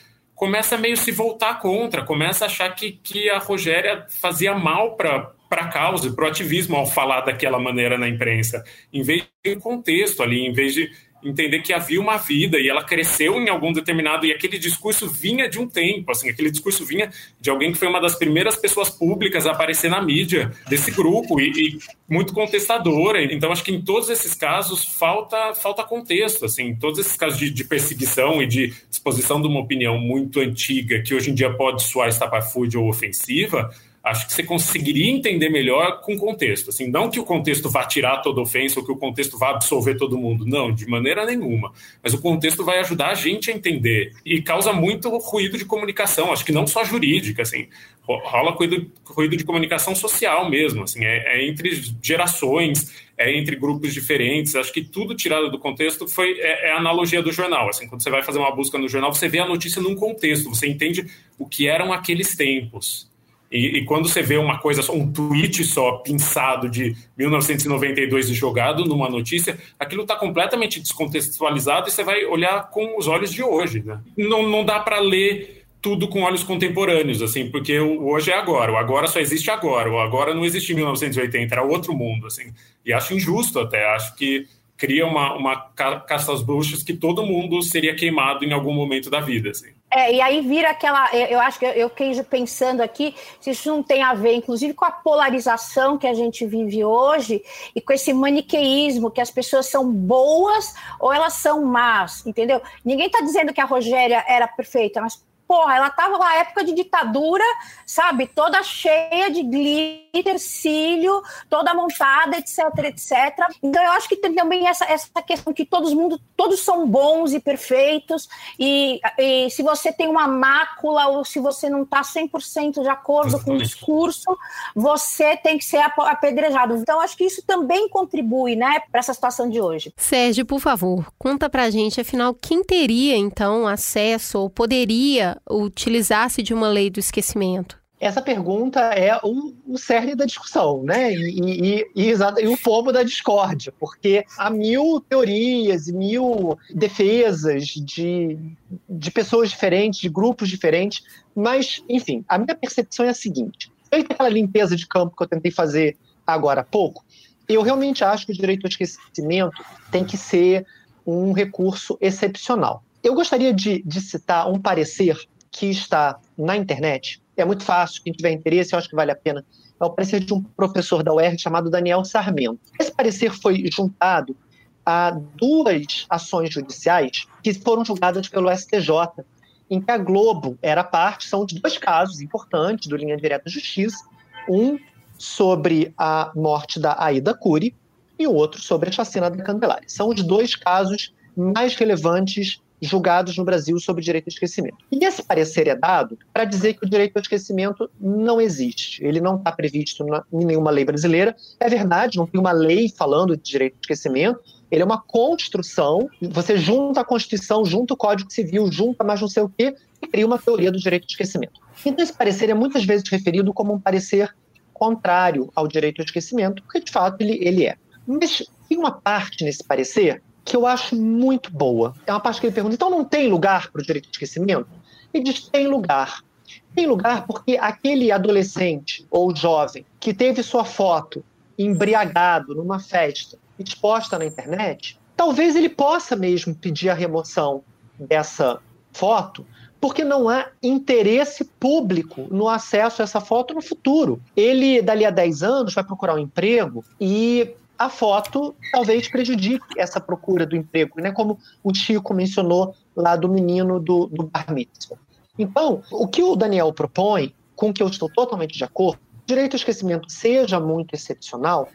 começa meio se voltar contra, começa a achar que, que a Rogéria fazia mal para para a causa, para o ativismo ao falar daquela maneira na imprensa, em vez de um contexto ali, em vez de entender que havia uma vida e ela cresceu em algum determinado e aquele discurso vinha de um tempo, assim, aquele discurso vinha de alguém que foi uma das primeiras pessoas públicas a aparecer na mídia desse grupo e, e muito contestadora. Então acho que em todos esses casos falta falta contexto, assim, em todos esses casos de, de perseguição e de exposição de uma opinião muito antiga que hoje em dia pode soar estapafúrdia ou ofensiva acho que você conseguiria entender melhor com contexto. Assim, não que o contexto vá tirar toda ofensa ou que o contexto vá absolver todo mundo. Não, de maneira nenhuma. Mas o contexto vai ajudar a gente a entender. E causa muito ruído de comunicação, acho que não só jurídica, assim. Rola ruído, ruído de comunicação social mesmo, assim, é, é, entre gerações, é entre grupos diferentes. Acho que tudo tirado do contexto foi é, é a analogia do jornal. Assim, quando você vai fazer uma busca no jornal, você vê a notícia num contexto, você entende o que eram aqueles tempos. E, e, quando você vê uma coisa, um tweet só pinçado de 1992 e jogado numa notícia, aquilo está completamente descontextualizado e você vai olhar com os olhos de hoje. Né? Não, não dá para ler tudo com olhos contemporâneos, assim, porque o hoje é agora, o agora só existe agora, o agora não existe em 1980, era outro mundo, assim. E acho injusto até, acho que cria uma, uma caça às bruxas que todo mundo seria queimado em algum momento da vida, assim. É, e aí vira aquela. Eu acho que eu fiquei pensando aqui se isso não tem a ver, inclusive, com a polarização que a gente vive hoje e com esse maniqueísmo que as pessoas são boas ou elas são más, entendeu? Ninguém está dizendo que a Rogéria era perfeita, mas porra, ela tava na época de ditadura, sabe? Toda cheia de glitter, cílio, toda montada, etc, etc. Então eu acho que tem também essa, essa questão que todos mundo, todos são bons e perfeitos, e, e se você tem uma mácula ou se você não está 100% de acordo com o discurso, você tem que ser apedrejado. Então acho que isso também contribui, né, para essa situação de hoje. Sérgio, por favor, conta pra gente, afinal, quem teria então acesso ou poderia utilizar-se de uma lei do esquecimento? Essa pergunta é o, o cerne da discussão, né? E, e, e, e, o fomo da discórdia, porque há mil teorias e mil defesas de, de pessoas diferentes, de grupos diferentes, mas, enfim, a minha percepção é a seguinte: feita aquela limpeza de campo que eu tentei fazer agora há pouco, eu realmente acho que o direito ao esquecimento tem que ser um recurso excepcional. Eu gostaria de, de citar um parecer que está na internet, é muito fácil, quem tiver interesse, eu acho que vale a pena. É o parecer de um professor da UERJ chamado Daniel Sarmento. Esse parecer foi juntado a duas ações judiciais que foram julgadas pelo STJ, em que a Globo era parte, são de dois casos importantes do Linha Direta Justiça, um sobre a morte da Aida Cury e o outro sobre a chacina da Candelária. São os dois casos mais relevantes julgados no Brasil sobre direito ao esquecimento. E esse parecer é dado para dizer que o direito ao esquecimento não existe. Ele não está previsto em nenhuma lei brasileira. É verdade, não tem uma lei falando de direito ao esquecimento. Ele é uma construção. Você junta a Constituição, junta o Código Civil, junta mais não sei o quê, e cria uma teoria do direito ao esquecimento. Então, esse parecer é muitas vezes referido como um parecer contrário ao direito ao esquecimento, porque de fato ele, ele é. Mas tem uma parte nesse parecer que eu acho muito boa. É uma parte que ele pergunta: então não tem lugar para o direito de esquecimento? Ele diz: tem lugar. Tem lugar porque aquele adolescente ou jovem que teve sua foto embriagado numa festa exposta na internet, talvez ele possa mesmo pedir a remoção dessa foto, porque não há interesse público no acesso a essa foto no futuro. Ele, dali a 10 anos, vai procurar um emprego e a foto talvez prejudique essa procura do emprego, né? como o Chico mencionou lá do menino do, do bar mitzvah. Então, o que o Daniel propõe, com o que eu estou totalmente de acordo, o direito ao esquecimento seja muito excepcional,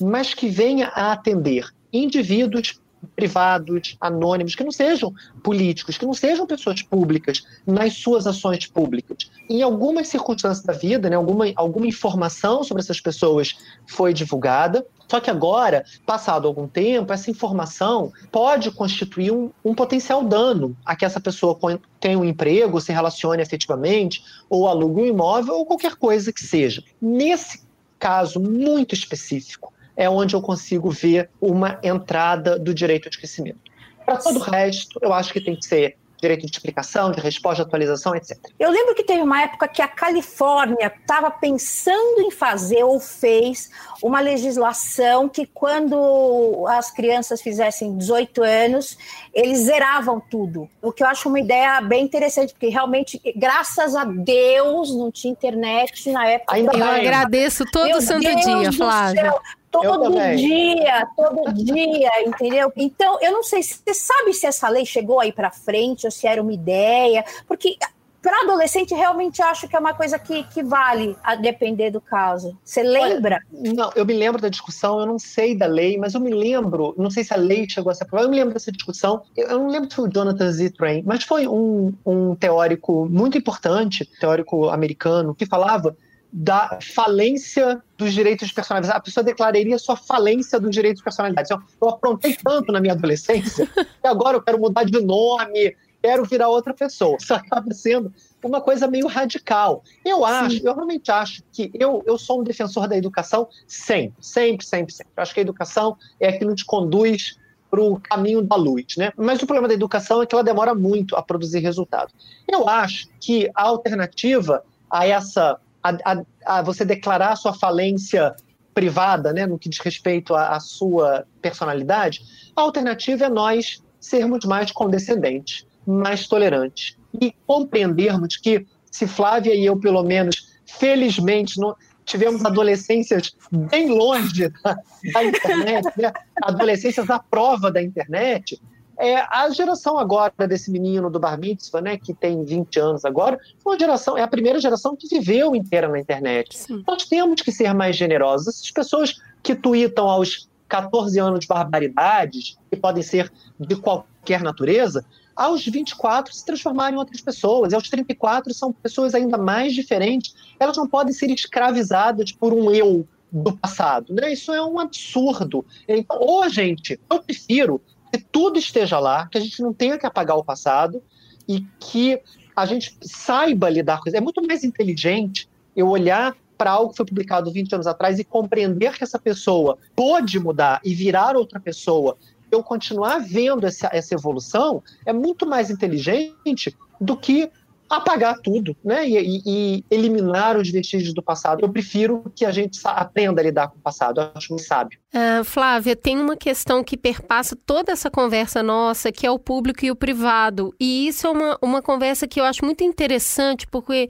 mas que venha a atender indivíduos privados, anônimos, que não sejam políticos, que não sejam pessoas públicas nas suas ações públicas. Em algumas circunstâncias da vida, né, alguma, alguma informação sobre essas pessoas foi divulgada, só que agora, passado algum tempo, essa informação pode constituir um, um, potencial dano a que essa pessoa tenha um emprego, se relacione efetivamente, ou alugue um imóvel, ou qualquer coisa que seja. Nesse caso muito específico, é onde eu consigo ver uma entrada do direito ao esquecimento. Para todo o resto, eu acho que tem que ser direito de explicação, de resposta, de atualização, etc. Eu lembro que teve uma época que a Califórnia estava pensando em fazer ou fez uma legislação que quando as crianças fizessem 18 anos, eles zeravam tudo. O que eu acho uma ideia bem interessante, porque realmente, graças a Deus, não tinha internet na época. Ainda eu agradeço todo Meu santo Deus dia, Flávia. Todo dia, todo dia, entendeu? Então, eu não sei, você sabe se essa lei chegou aí para frente ou se era uma ideia, porque para adolescente realmente acho que é uma coisa que, que vale a depender do caso. Você lembra? Olha, não, eu me lembro da discussão, eu não sei da lei, mas eu me lembro, não sei se a lei chegou a ser aprovada, eu me lembro dessa discussão, eu, eu não lembro se foi o Jonathan Zittrain, mas foi um, um teórico muito importante, teórico americano, que falava da falência dos direitos de personalidade. A pessoa declararia sua falência dos direitos de personalidade. Eu, eu aprontei tanto na minha adolescência que agora eu quero mudar de nome, quero virar outra pessoa. Isso acaba sendo uma coisa meio radical. Eu acho, Sim. eu realmente acho que eu, eu sou um defensor da educação sempre, sempre, sempre, sempre. Eu acho que a educação é a que nos conduz para o caminho da luz, né? Mas o problema da educação é que ela demora muito a produzir resultado. Eu acho que a alternativa a essa a, a, a você declarar a sua falência privada, né, no que diz respeito à, à sua personalidade, a alternativa é nós sermos mais condescendentes, mais tolerantes e compreendermos que se Flávia e eu, pelo menos, felizmente, não, tivemos adolescências bem longe da, da internet, né? adolescências à prova da internet, é, a geração agora desse menino do Bar Mitzvah, né, que tem 20 anos agora, foi uma geração, é a primeira geração que viveu inteira na internet. Sim. Nós temos que ser mais generosos. Essas pessoas que tweetam aos 14 anos de barbaridades, que podem ser de qualquer natureza, aos 24 se transformarem em outras pessoas, e aos 34 são pessoas ainda mais diferentes. Elas não podem ser escravizadas por um eu do passado. Né? Isso é um absurdo. Então, ou, gente, eu prefiro que tudo esteja lá, que a gente não tenha que apagar o passado e que a gente saiba lidar com isso. É muito mais inteligente eu olhar para algo que foi publicado 20 anos atrás e compreender que essa pessoa pode mudar e virar outra pessoa, eu continuar vendo essa, essa evolução, é muito mais inteligente do que apagar tudo, né? E, e, eliminar os vestígios do passado. Eu prefiro que a gente aprenda a lidar com o passado. Eu acho muito sábio. Uh, Flávia, tem uma questão que perpassa toda essa conversa nossa, que é o público e o privado. E isso é uma, uma conversa que eu acho muito interessante, porque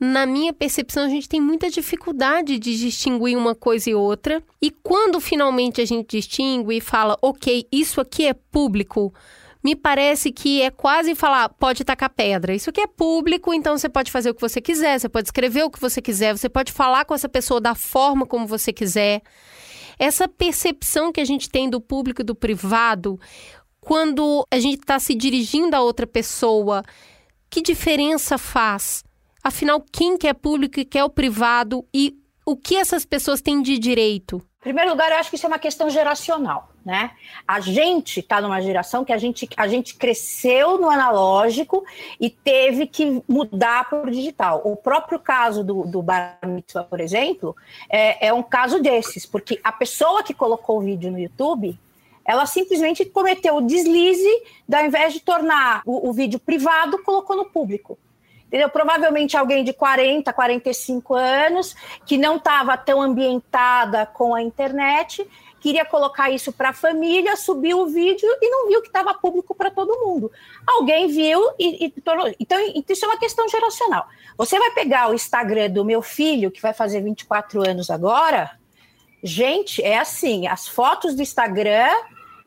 na minha percepção, a gente tem muita dificuldade de distinguir uma coisa e outra. E quando finalmente a gente distingue e fala, ok, isso aqui é público, me parece que é quase falar, pode tacar pedra. Isso aqui é público, então você pode fazer o que você quiser, você pode escrever o que você quiser, você pode falar com essa pessoa da forma como você quiser. Essa percepção que a gente tem do público e do privado, quando a gente está se dirigindo a outra pessoa, que diferença faz? Afinal, quem quer público e quer o privado e o que essas pessoas têm de direito? Em primeiro lugar, eu acho que isso é uma questão geracional, né? A gente está numa geração que a gente, a gente cresceu no analógico e teve que mudar para o digital. O próprio caso do, do Bar Mitzvah, por exemplo, é, é um caso desses, porque a pessoa que colocou o vídeo no YouTube, ela simplesmente cometeu o deslize, ao invés de tornar o, o vídeo privado, colocou no público entendeu? Provavelmente alguém de 40, 45 anos, que não estava tão ambientada com a internet, queria colocar isso para a família, subiu o vídeo e não viu que estava público para todo mundo. Alguém viu e, e tornou. Então, isso é uma questão geracional. Você vai pegar o Instagram do meu filho, que vai fazer 24 anos agora, Gente, é assim, as fotos do Instagram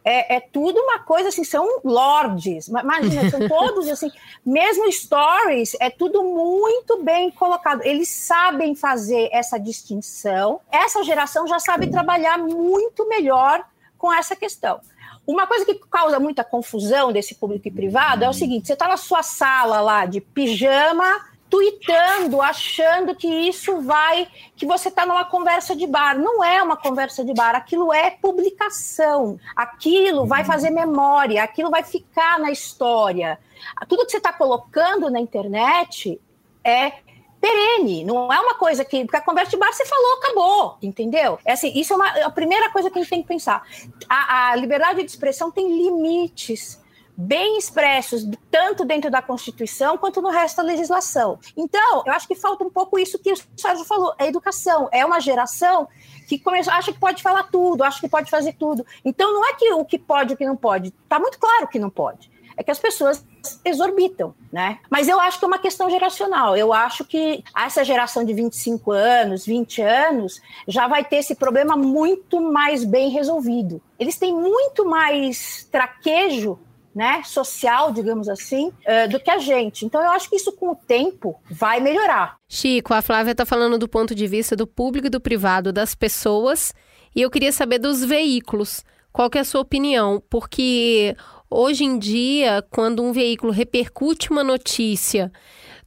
é, é, tudo uma coisa assim, são lords, imagina, são todos assim, mesmo stories, é tudo muito bem colocado. Eles sabem fazer essa distinção. Essa geração já sabe trabalhar muito melhor com essa questão. Uma coisa que causa muita confusão desse público e privado é o seguinte: você está na sua sala lá de pijama, tweetando, achando que isso vai, que você está numa conversa de bar. Não é uma conversa de bar, aquilo é publicação. Aquilo vai fazer memória, aquilo vai ficar na história. Tudo que você está colocando na internet é perene, não é uma coisa que. Porque a conversa de bar você falou, acabou, entendeu? É assim, isso é uma, a primeira coisa que a gente tem que pensar. A, a liberdade de expressão tem limites bem expressos, tanto dentro da Constituição quanto no resto da legislação. Então, eu acho que falta um pouco isso que o Sérgio falou: a educação. É uma geração que começa, acha que pode falar tudo, acha que pode fazer tudo. Então, não é que o que pode e o que não pode. Está muito claro que não pode. É que as pessoas exorbitam, né? Mas eu acho que é uma questão geracional. Eu acho que essa geração de 25 anos, 20 anos, já vai ter esse problema muito mais bem resolvido. Eles têm muito mais traquejo né, social, digamos assim, uh, do que a gente. Então, eu acho que isso, com o tempo, vai melhorar. Chico, a Flávia está falando do ponto de vista do público e do privado, das pessoas, e eu queria saber dos veículos. Qual que é a sua opinião? Porque hoje em dia, quando um veículo repercute uma notícia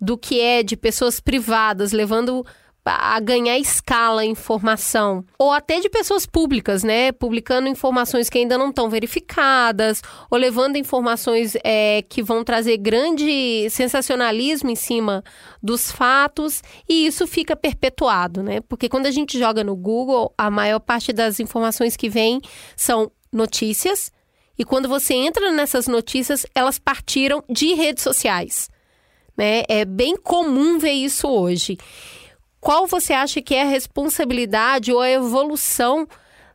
do que é de pessoas privadas levando a ganhar escala informação, ou até de pessoas públicas, né? Publicando informações que ainda não estão verificadas, ou levando informações é, que vão trazer grande sensacionalismo em cima dos fatos, e isso fica perpetuado, né? Porque quando a gente joga no Google, a maior parte das informações que vem são notícias, e quando você entra nessas notícias, elas partiram de redes sociais. Né? É bem comum ver isso hoje. Qual você acha que é a responsabilidade ou a evolução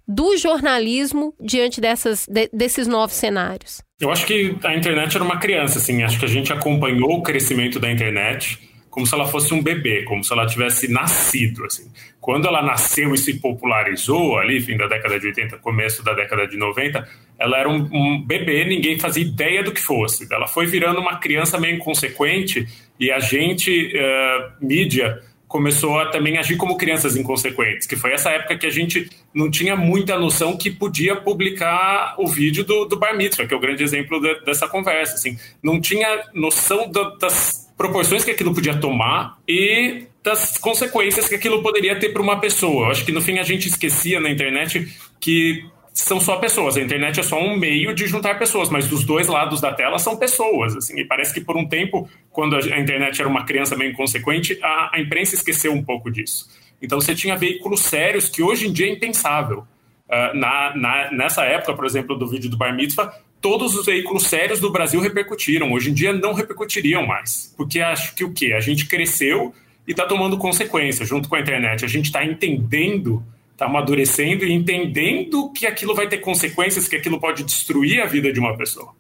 do jornalismo diante dessas, de, desses novos cenários? Eu acho que a internet era uma criança, assim. Acho que a gente acompanhou o crescimento da internet como se ela fosse um bebê, como se ela tivesse nascido, assim. Quando ela nasceu e se popularizou ali, fim da década de 80, começo da década de 90, ela era um, um bebê, ninguém fazia ideia do que fosse. Ela foi virando uma criança meio inconsequente e a gente, uh, mídia, começou a também agir como crianças inconsequentes, que foi essa época que a gente não tinha muita noção que podia publicar o vídeo do, do Bar Mitzvah, que é o grande exemplo de, dessa conversa. Assim, não tinha noção das proporções que aquilo podia tomar e das consequências que aquilo poderia ter para uma pessoa. Eu acho que no fim a gente esquecia na internet que são só pessoas. A internet é só um meio de juntar pessoas, mas dos dois lados da tela são pessoas. Assim, e parece que por um tempo, quando a internet era uma criança meio inconsequente, a, a imprensa esqueceu um pouco disso. Então você tinha veículos sérios que hoje em dia é impensável. Uh, na, na, nessa época, por exemplo, do vídeo do Bar Mitzvah, todos os veículos sérios do Brasil repercutiram. Hoje em dia não repercutiriam mais. Porque acho que o quê? A gente cresceu e está tomando consequência junto com a internet. A gente está entendendo está amadurecendo e entendendo que aquilo vai ter consequências, que aquilo pode destruir a vida de uma pessoa.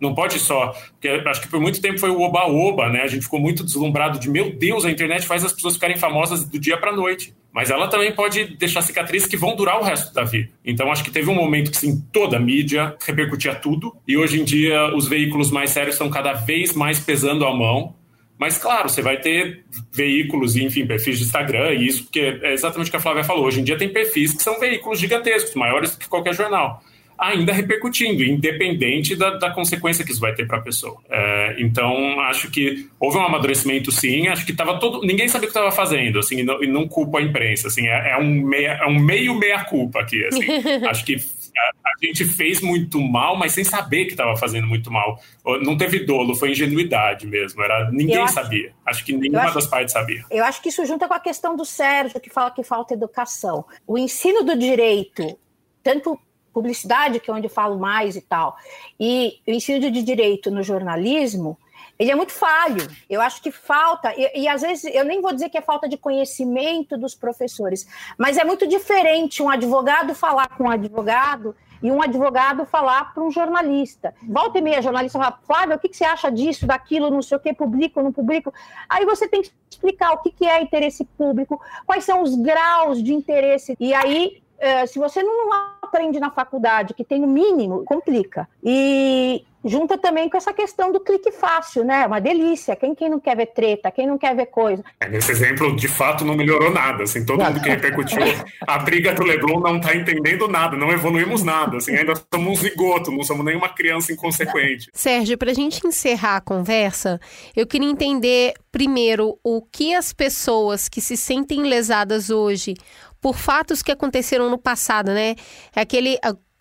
Não pode só. Porque acho que por muito tempo foi o oba-oba, né? A gente ficou muito deslumbrado de, meu Deus, a internet faz as pessoas ficarem famosas do dia para noite. Mas ela também pode deixar cicatrizes que vão durar o resto da vida. Então acho que teve um momento que, sim, toda a mídia repercutia tudo. E hoje em dia os veículos mais sérios estão cada vez mais pesando a mão. Mas, claro, você vai ter veículos, enfim, perfis de Instagram, e isso, porque é exatamente o que a Flávia falou. Hoje em dia tem perfis que são veículos gigantescos, maiores do que qualquer jornal, ainda repercutindo, independente da, da consequência que isso vai ter para a pessoa. É, então, acho que houve um amadurecimento, sim. Acho que estava todo. Ninguém sabia o que estava fazendo, assim, e não, e não culpa a imprensa. Assim, é, é um, meia, é um meio meia-culpa aqui. Assim. acho que a gente fez muito mal, mas sem saber que estava fazendo muito mal. Não teve dolo, foi ingenuidade mesmo. Era, ninguém acho, sabia. Acho que nenhuma acho, das partes sabia. Eu acho que isso junta com a questão do Sérgio, que fala que falta educação. O ensino do direito, tanto publicidade, que é onde eu falo mais e tal, e o ensino de direito no jornalismo, ele é muito falho. Eu acho que falta, e, e, às vezes eu nem vou dizer que é falta de conhecimento dos professores, mas é muito diferente um advogado falar com um advogado e um advogado falar para um jornalista. Volta e meia, jornalista fala, Flávio, o que, que, você acha disso, daquilo, não sei o que, publico, não publico? Aí você tem que explicar o que, que é interesse público, quais são os graus de interesse, e aí é, se você não aprende na faculdade, que tem o mínimo, complica. E junta também com essa questão do clique fácil, né? Uma delícia. Quem, quem não quer ver treta, quem não quer ver coisa. É, nesse exemplo, de fato, não melhorou nada. Assim, todo mundo que repercutiu a briga do Leblon não está entendendo nada, não evoluímos nada. Assim, ainda somos um zigoto, não somos nenhuma criança inconsequente. Sérgio, para a gente encerrar a conversa, eu queria entender primeiro o que as pessoas que se sentem lesadas hoje por fatos que aconteceram no passado, né? É aquele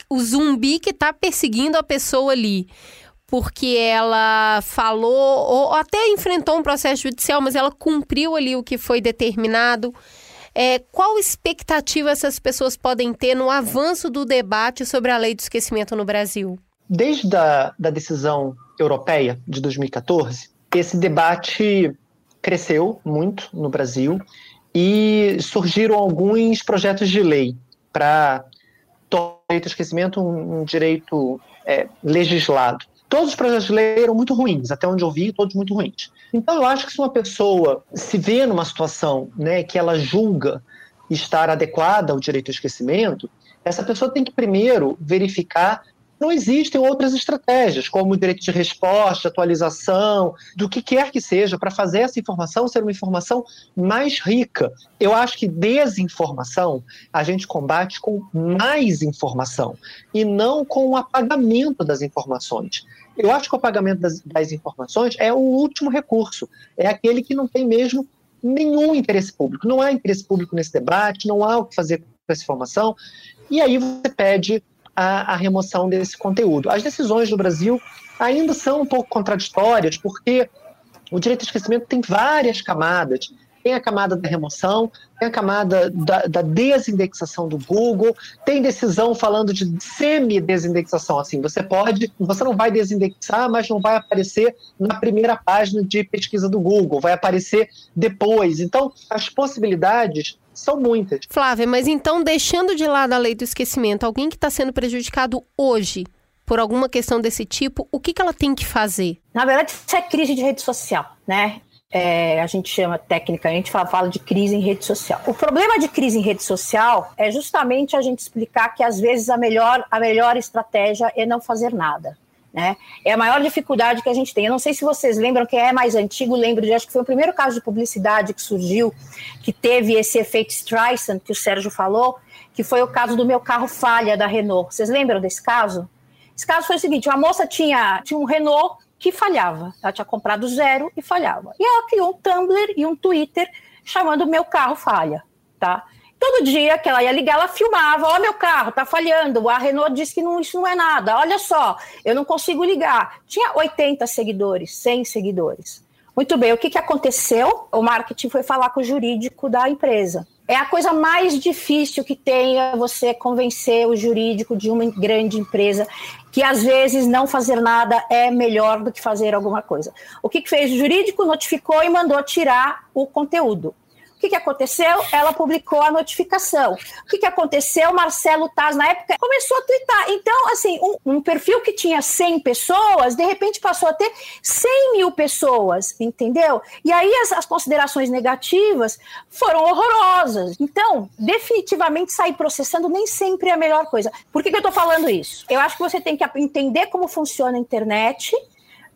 o zumbi que está perseguindo a pessoa ali porque ela falou ou até enfrentou um processo judicial, mas ela cumpriu ali o que foi determinado. É, qual expectativa essas pessoas podem ter no avanço do debate sobre a lei do esquecimento no Brasil? Desde a da decisão europeia de 2014, esse debate cresceu muito no Brasil e surgiram alguns projetos de lei para direito ao esquecimento um, um direito é, legislado. Todos os projetos de lei eram muito ruins, até onde eu vi, todos muito ruins. Então, eu acho que se uma pessoa se vê numa situação né, que ela julga estar adequada ao direito ao esquecimento, essa pessoa tem que primeiro verificar não existem outras estratégias, como direito de resposta, atualização, do que quer que seja, para fazer essa informação ser uma informação mais rica. Eu acho que desinformação a gente combate com mais informação e não com o apagamento das informações. Eu acho que o apagamento das, das informações é o último recurso, é aquele que não tem mesmo nenhum interesse público. Não há interesse público nesse debate, não há o que fazer com essa informação, e aí você pede a, a remoção desse conteúdo. As decisões do Brasil ainda são um pouco contraditórias, porque o direito ao esquecimento tem várias camadas. Tem a camada da remoção, tem a camada da, da desindexação do Google, tem decisão falando de semi-desindexação. Assim, você pode, você não vai desindexar, mas não vai aparecer na primeira página de pesquisa do Google, vai aparecer depois. Então, as possibilidades são muitas. Flávia, mas então, deixando de lado a lei do esquecimento, alguém que está sendo prejudicado hoje por alguma questão desse tipo, o que, que ela tem que fazer? Na verdade, isso é crise de rede social, né? É, a gente chama tecnicamente, fala, fala de crise em rede social. O problema de crise em rede social é justamente a gente explicar que às vezes a melhor, a melhor estratégia é não fazer nada. Né? É a maior dificuldade que a gente tem. Eu não sei se vocês lembram, quem é mais antigo, lembro de, acho que foi o primeiro caso de publicidade que surgiu, que teve esse efeito Streisand, que o Sérgio falou, que foi o caso do meu carro falha da Renault. Vocês lembram desse caso? Esse caso foi o seguinte: uma moça tinha, tinha um Renault que falhava. Ela tinha comprado zero e falhava. E ela criou um Tumblr e um Twitter chamando Meu Carro Falha. Tá? Todo dia que ela ia ligar, ela filmava: Ó, meu carro tá falhando. A Renault disse que não, isso não é nada. Olha só, eu não consigo ligar. Tinha 80 seguidores, 100 seguidores. Muito bem, o que, que aconteceu? O marketing foi falar com o jurídico da empresa. É a coisa mais difícil que tem é você convencer o jurídico de uma grande empresa que às vezes não fazer nada é melhor do que fazer alguma coisa. O que, que fez o jurídico? Notificou e mandou tirar o conteúdo. O que, que aconteceu? Ela publicou a notificação. O que, que aconteceu? Marcelo Taz, na época, começou a twittar. Então, assim, um, um, perfil que tinha 100 pessoas, de repente passou a ter 100 mil pessoas, entendeu? E aí as, as considerações negativas foram horrorosas. Então, definitivamente, sair processando nem sempre é a melhor coisa. Por que, que eu estou falando isso? Eu acho que você tem que entender como funciona a internet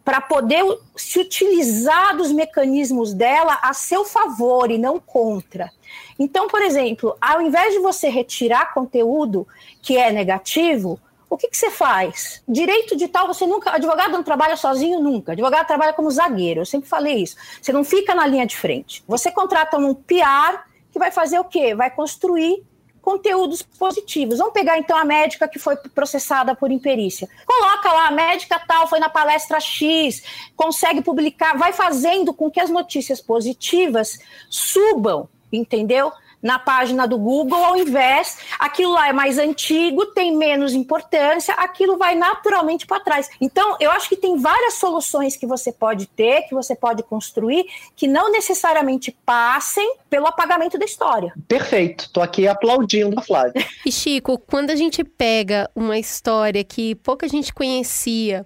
para poder se utilizar dos mecanismos dela a seu favor e não contra. Então, por exemplo, ao invés de você retirar conteúdo que é negativo, o que, que você faz? Direito de tal, você nunca. Advogado não trabalha sozinho nunca. Advogado trabalha como zagueiro. Eu sempre falei isso. Você não fica na linha de frente. Você contrata um PR que vai fazer o quê? Vai construir conteúdos positivos. Vamos pegar então a médica que foi processada por imperícia. Coloca lá, a médica tal foi na palestra X, consegue publicar, vai fazendo com que as notícias positivas subam, entendeu? Na página do Google, ao invés, aquilo lá é mais antigo, tem menos importância, aquilo vai naturalmente para trás. Então, eu acho que tem várias soluções que você pode ter, que você pode construir, que não necessariamente passem pelo apagamento da história. Perfeito, estou aqui aplaudindo a Flávia. E Chico, quando a gente pega uma história que pouca gente conhecia,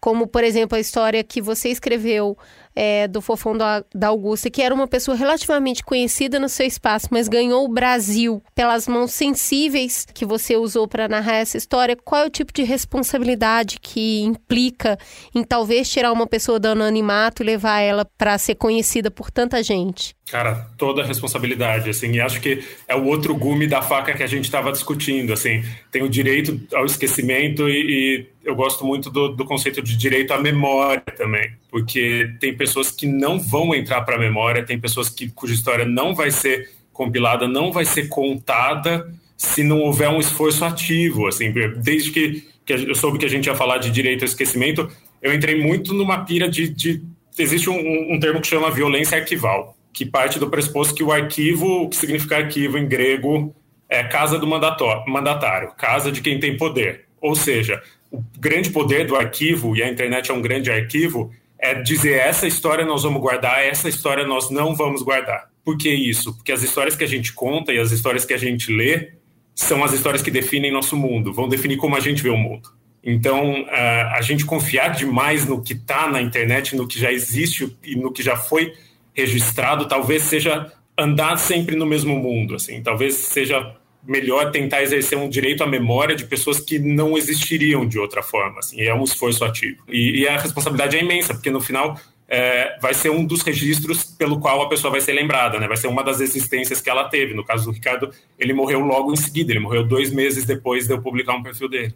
como por exemplo a história que você escreveu é, do Fofão da, da Augusta, que era uma pessoa relativamente conhecida no seu espaço, mas ganhou o Brasil pelas mãos sensíveis que você usou para narrar essa história, qual é o tipo de responsabilidade que implica em talvez tirar uma pessoa do anonimato e levar ela para ser conhecida por tanta gente? Cara, toda a responsabilidade, assim, e acho que é o outro gume da faca que a gente estava discutindo, assim, tem o direito ao esquecimento e, e eu gosto muito do, do, conceito de direito à memória também, porque tem pessoas que não vão entrar para a memória, tem pessoas que, cuja história não vai ser compilada, não vai ser contada se não houver um esforço ativo, assim, desde que, que eu soube que a gente ia falar de direito ao esquecimento, eu entrei muito numa pira de, de existe um, um termo que chama violência arquival, que parte do pressuposto que o arquivo, o que significa arquivo em grego, é casa do mandatário, casa de quem tem poder. Ou seja, o grande poder do arquivo, e a internet é um grande arquivo, é dizer essa história nós vamos guardar, essa história nós não vamos guardar. Por que isso? Porque as histórias que a gente conta e as histórias que a gente lê são as histórias que definem nosso mundo, vão definir como a gente vê o mundo. Então, a gente confiar demais no que está na internet, no que já existe e no que já foi registrado, talvez seja andar sempre no mesmo mundo, assim, talvez seja melhor tentar exercer um direito à memória de pessoas que não existiriam de outra forma, assim, é um esforço ativo. E, e a responsabilidade é imensa, porque no final é, vai ser um dos registros pelo qual a pessoa vai ser lembrada, né? Vai ser uma das existências que ela teve. No caso do Ricardo, ele morreu logo em seguida, ele morreu dois meses depois de eu publicar um perfil dele.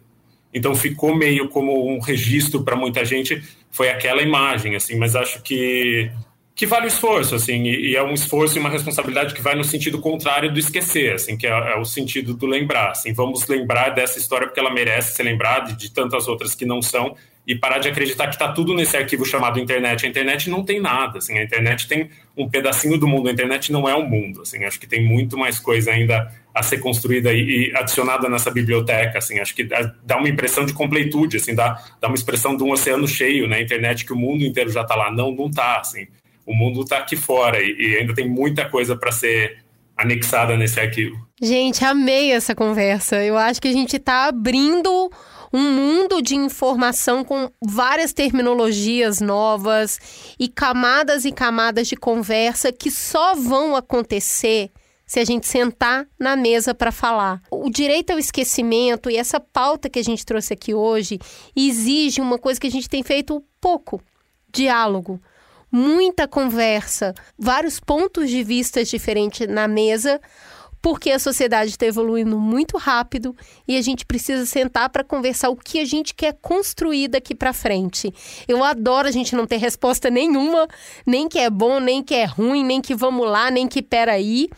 Então ficou meio como um registro para muita gente, foi aquela imagem, assim, mas acho que que vale o esforço, assim, e, e, é um esforço e uma responsabilidade que vai no sentido contrário do esquecer, assim, que é, é, o sentido do lembrar, assim, vamos lembrar dessa história porque ela merece ser lembrada e de tantas outras que não são, e parar de acreditar que está tudo nesse arquivo chamado internet. A internet não tem nada, assim, a internet tem um pedacinho do mundo, a internet não é o mundo, assim, acho que tem muito mais coisa ainda a ser construída e, e adicionada nessa biblioteca, assim, acho que dá uma impressão de completude, assim, dá, dá uma expressão de um oceano cheio, né, internet que o mundo inteiro já está lá, não, não está, assim, o mundo está aqui fora e, e ainda tem muita coisa para ser anexada nesse arquivo. Gente, amei essa conversa. Eu acho que a gente está abrindo um mundo de informação com várias terminologias novas e camadas e camadas de conversa que só vão acontecer se a gente sentar na mesa para falar. O direito ao esquecimento e essa pauta que a gente trouxe aqui hoje exige uma coisa que a gente tem feito pouco: diálogo muita conversa, vários pontos de vista diferentes na mesa, porque a sociedade está evoluindo muito rápido e a gente precisa sentar para conversar o que a gente quer construir daqui para frente. Eu adoro a gente não ter resposta nenhuma, nem que é bom, nem que é ruim, nem que vamos lá, nem que peraí.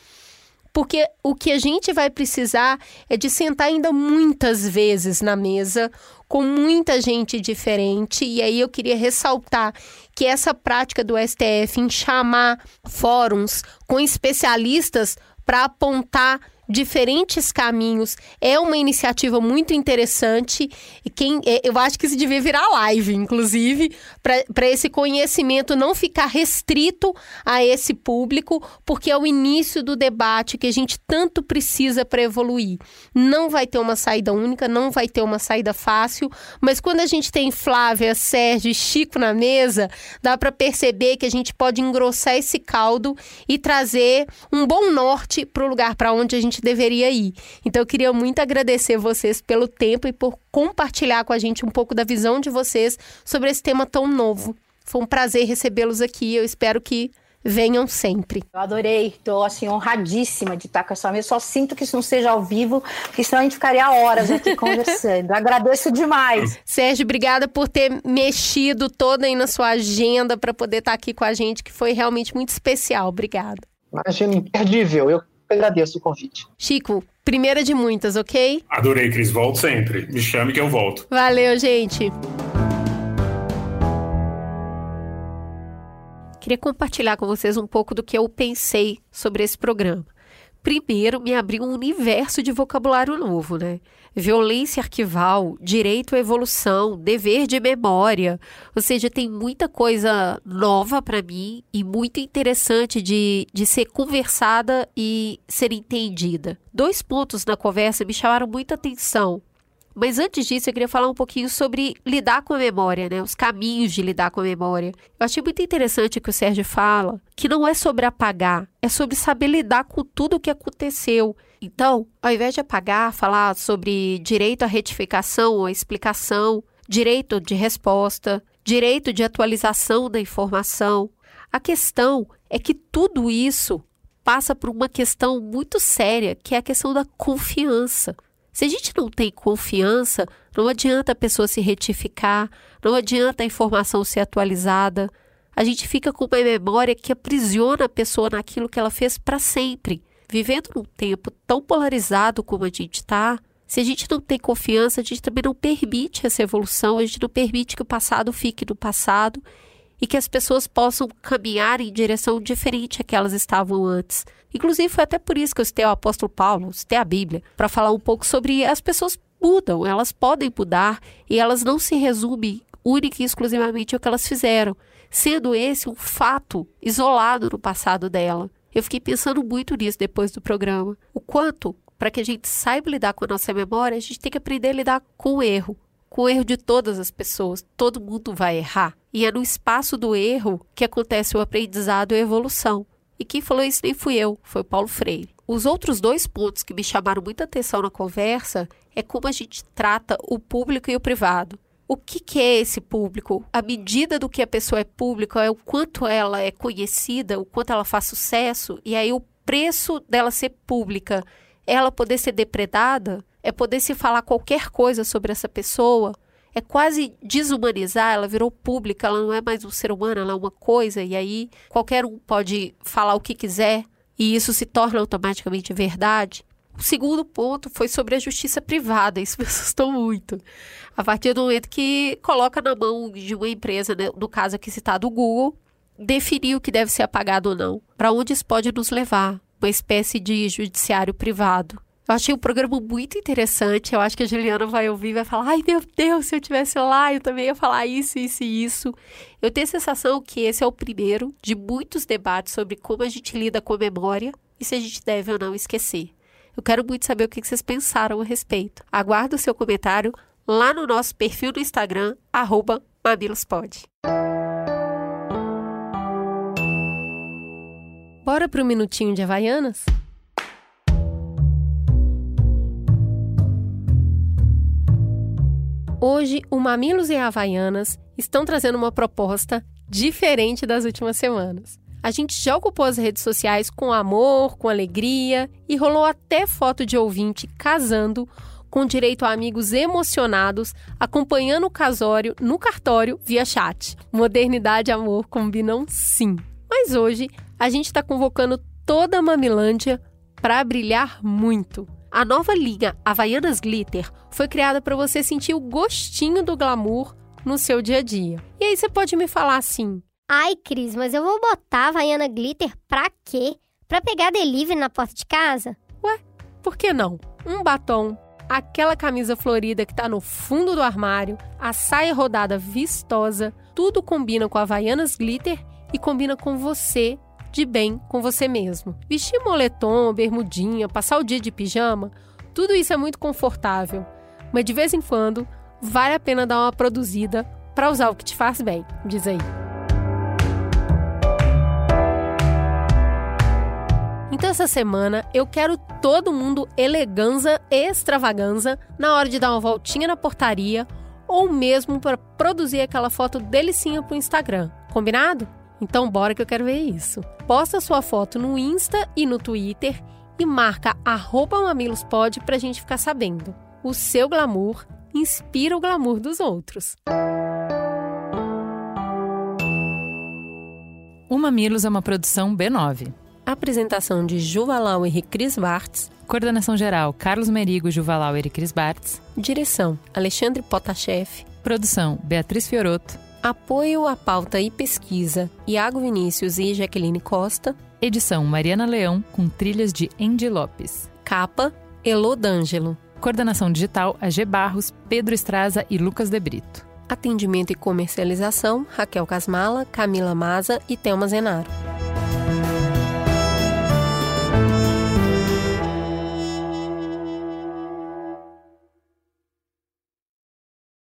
Porque o que a gente vai precisar é de sentar ainda muitas vezes na mesa com muita gente diferente. E aí eu queria ressaltar que essa prática do STF em chamar fóruns com especialistas para apontar diferentes caminhos. É uma iniciativa muito interessante e quem é, eu acho que isso devia virar live, inclusive, para esse conhecimento não ficar restrito a esse público, porque é o início do debate que a gente tanto precisa para evoluir. Não vai ter uma saída única, não vai ter uma saída fácil, mas quando a gente tem Flávia, Sérgio e Chico na mesa, dá para perceber que a gente pode engrossar esse caldo e trazer um bom norte para o lugar para onde a gente gente deveria ir. Então eu queria muito agradecer vocês pelo tempo e por compartilhar com a gente um pouco da visão de vocês sobre esse tema tão novo. Foi um prazer recebê-los aqui. Eu espero que venham sempre. Eu adorei, estou assim honradíssima de estar com essa mesa. Só sinto que isso não seja ao vivo, porque senão a gente ficaria horas aqui conversando. Agradeço demais. Sérgio, obrigada por ter mexido toda aí na sua agenda para poder estar aqui com a gente, que foi realmente muito especial. Obrigada. Imagina, imperdível. Eu agradeço o convite. Chico, primeira de muitas, ok? Adorei, Cris. Volto sempre. Me chame que eu volto. Valeu, gente. Queria compartilhar com vocês um pouco do que eu pensei sobre esse programa primeiro me abriu um universo de vocabulário novo, né? Violência arquival, direito à evolução, dever de memória. Ou seja, tem muita coisa nova para mim e muito interessante de, de ser conversada e ser entendida. Dois pontos na conversa me chamaram muita atenção. Mas antes disso, eu queria falar um pouquinho sobre lidar com a memória, né? Os caminhos de lidar com a memória. Eu achei muito interessante o que o Sérgio fala, que não é sobre apagar, é sobre saber lidar com tudo o que aconteceu. Então, ao invés de apagar, falar sobre direito à retificação ou explicação, direito de resposta, direito de atualização da informação, a questão é que tudo isso passa por uma questão muito séria, que é a questão da confiança. Se a gente não tem confiança, não adianta a pessoa se retificar, não adianta a informação ser atualizada. A gente fica com uma memória que aprisiona a pessoa naquilo que ela fez para sempre. Vivendo num tempo tão polarizado como a gente está, se a gente não tem confiança, a gente também não permite essa evolução, a gente não permite que o passado fique no passado e que as pessoas possam caminhar em direção diferente a que elas estavam antes. Inclusive, foi até por isso que eu citei o apóstolo Paulo, citei a Bíblia, para falar um pouco sobre as pessoas mudam, elas podem mudar e elas não se resumem única e exclusivamente ao que elas fizeram, sendo esse um fato isolado no passado dela. Eu fiquei pensando muito nisso depois do programa. O quanto, para que a gente saiba lidar com a nossa memória, a gente tem que aprender a lidar com o erro, com o erro de todas as pessoas. Todo mundo vai errar. E é no espaço do erro que acontece o aprendizado e a evolução. E quem falou isso nem fui eu, foi o Paulo Freire. Os outros dois pontos que me chamaram muita atenção na conversa é como a gente trata o público e o privado. O que, que é esse público? A medida do que a pessoa é pública é o quanto ela é conhecida, o quanto ela faz sucesso, e aí o preço dela ser pública, ela poder ser depredada, é poder se falar qualquer coisa sobre essa pessoa, é quase desumanizar, ela virou pública, ela não é mais um ser humano, ela é uma coisa, e aí qualquer um pode falar o que quiser, e isso se torna automaticamente verdade. O segundo ponto foi sobre a justiça privada, isso me assustou muito. A partir do momento que coloca na mão de uma empresa, né, no caso aqui citado o Google, definir o que deve ser apagado ou não, para onde isso pode nos levar, uma espécie de judiciário privado. Eu achei o programa muito interessante. Eu acho que a Juliana vai ouvir e vai falar: ai meu Deus, se eu tivesse lá, eu também ia falar isso, isso e isso. Eu tenho a sensação que esse é o primeiro de muitos debates sobre como a gente lida com a memória e se a gente deve ou não esquecer. Eu quero muito saber o que vocês pensaram a respeito. Aguardo o seu comentário lá no nosso perfil do Instagram, arroba mamilospod. Bora para o minutinho de Havaianas? Hoje, o Mamilos e Havaianas estão trazendo uma proposta diferente das últimas semanas. A gente já ocupou as redes sociais com amor, com alegria e rolou até foto de ouvinte casando com direito a amigos emocionados acompanhando o casório no cartório via chat. Modernidade e amor combinam sim. Mas hoje a gente está convocando toda a Mamilândia para brilhar muito. A nova linha Havaianas Glitter foi criada para você sentir o gostinho do glamour no seu dia a dia. E aí você pode me falar assim: Ai, Cris, mas eu vou botar Havaiana Glitter pra quê? Pra pegar delivery na porta de casa? Ué, por que não? Um batom, aquela camisa florida que tá no fundo do armário, a saia rodada vistosa, tudo combina com Havaianas Glitter e combina com você de bem com você mesmo. Vestir moletom, bermudinha, passar o dia de pijama, tudo isso é muito confortável, mas de vez em quando vale a pena dar uma produzida para usar o que te faz bem, diz aí. Então essa semana eu quero todo mundo eleganza e extravaganza na hora de dar uma voltinha na portaria ou mesmo para produzir aquela foto delicinha pro Instagram. Combinado? Então bora que eu quero ver isso. Posta sua foto no Insta e no Twitter e marca mamilospod pra gente ficar sabendo. O seu glamour inspira o glamour dos outros. O Mamilos é uma produção B9. Apresentação de Juvalau e Cris Bartz. Coordenação geral Carlos Merigo, Juvalau e Cris Bartz. Direção Alexandre Potashev. Produção Beatriz Fioroto. Apoio à pauta e pesquisa, Iago Vinícius e Jaqueline Costa. Edição Mariana Leão, com trilhas de Andy Lopes. Capa, Elô D'Angelo. Coordenação digital, AG Barros, Pedro Estraza e Lucas De Brito. Atendimento e comercialização, Raquel Casmala, Camila Maza e Thelma Zenaro.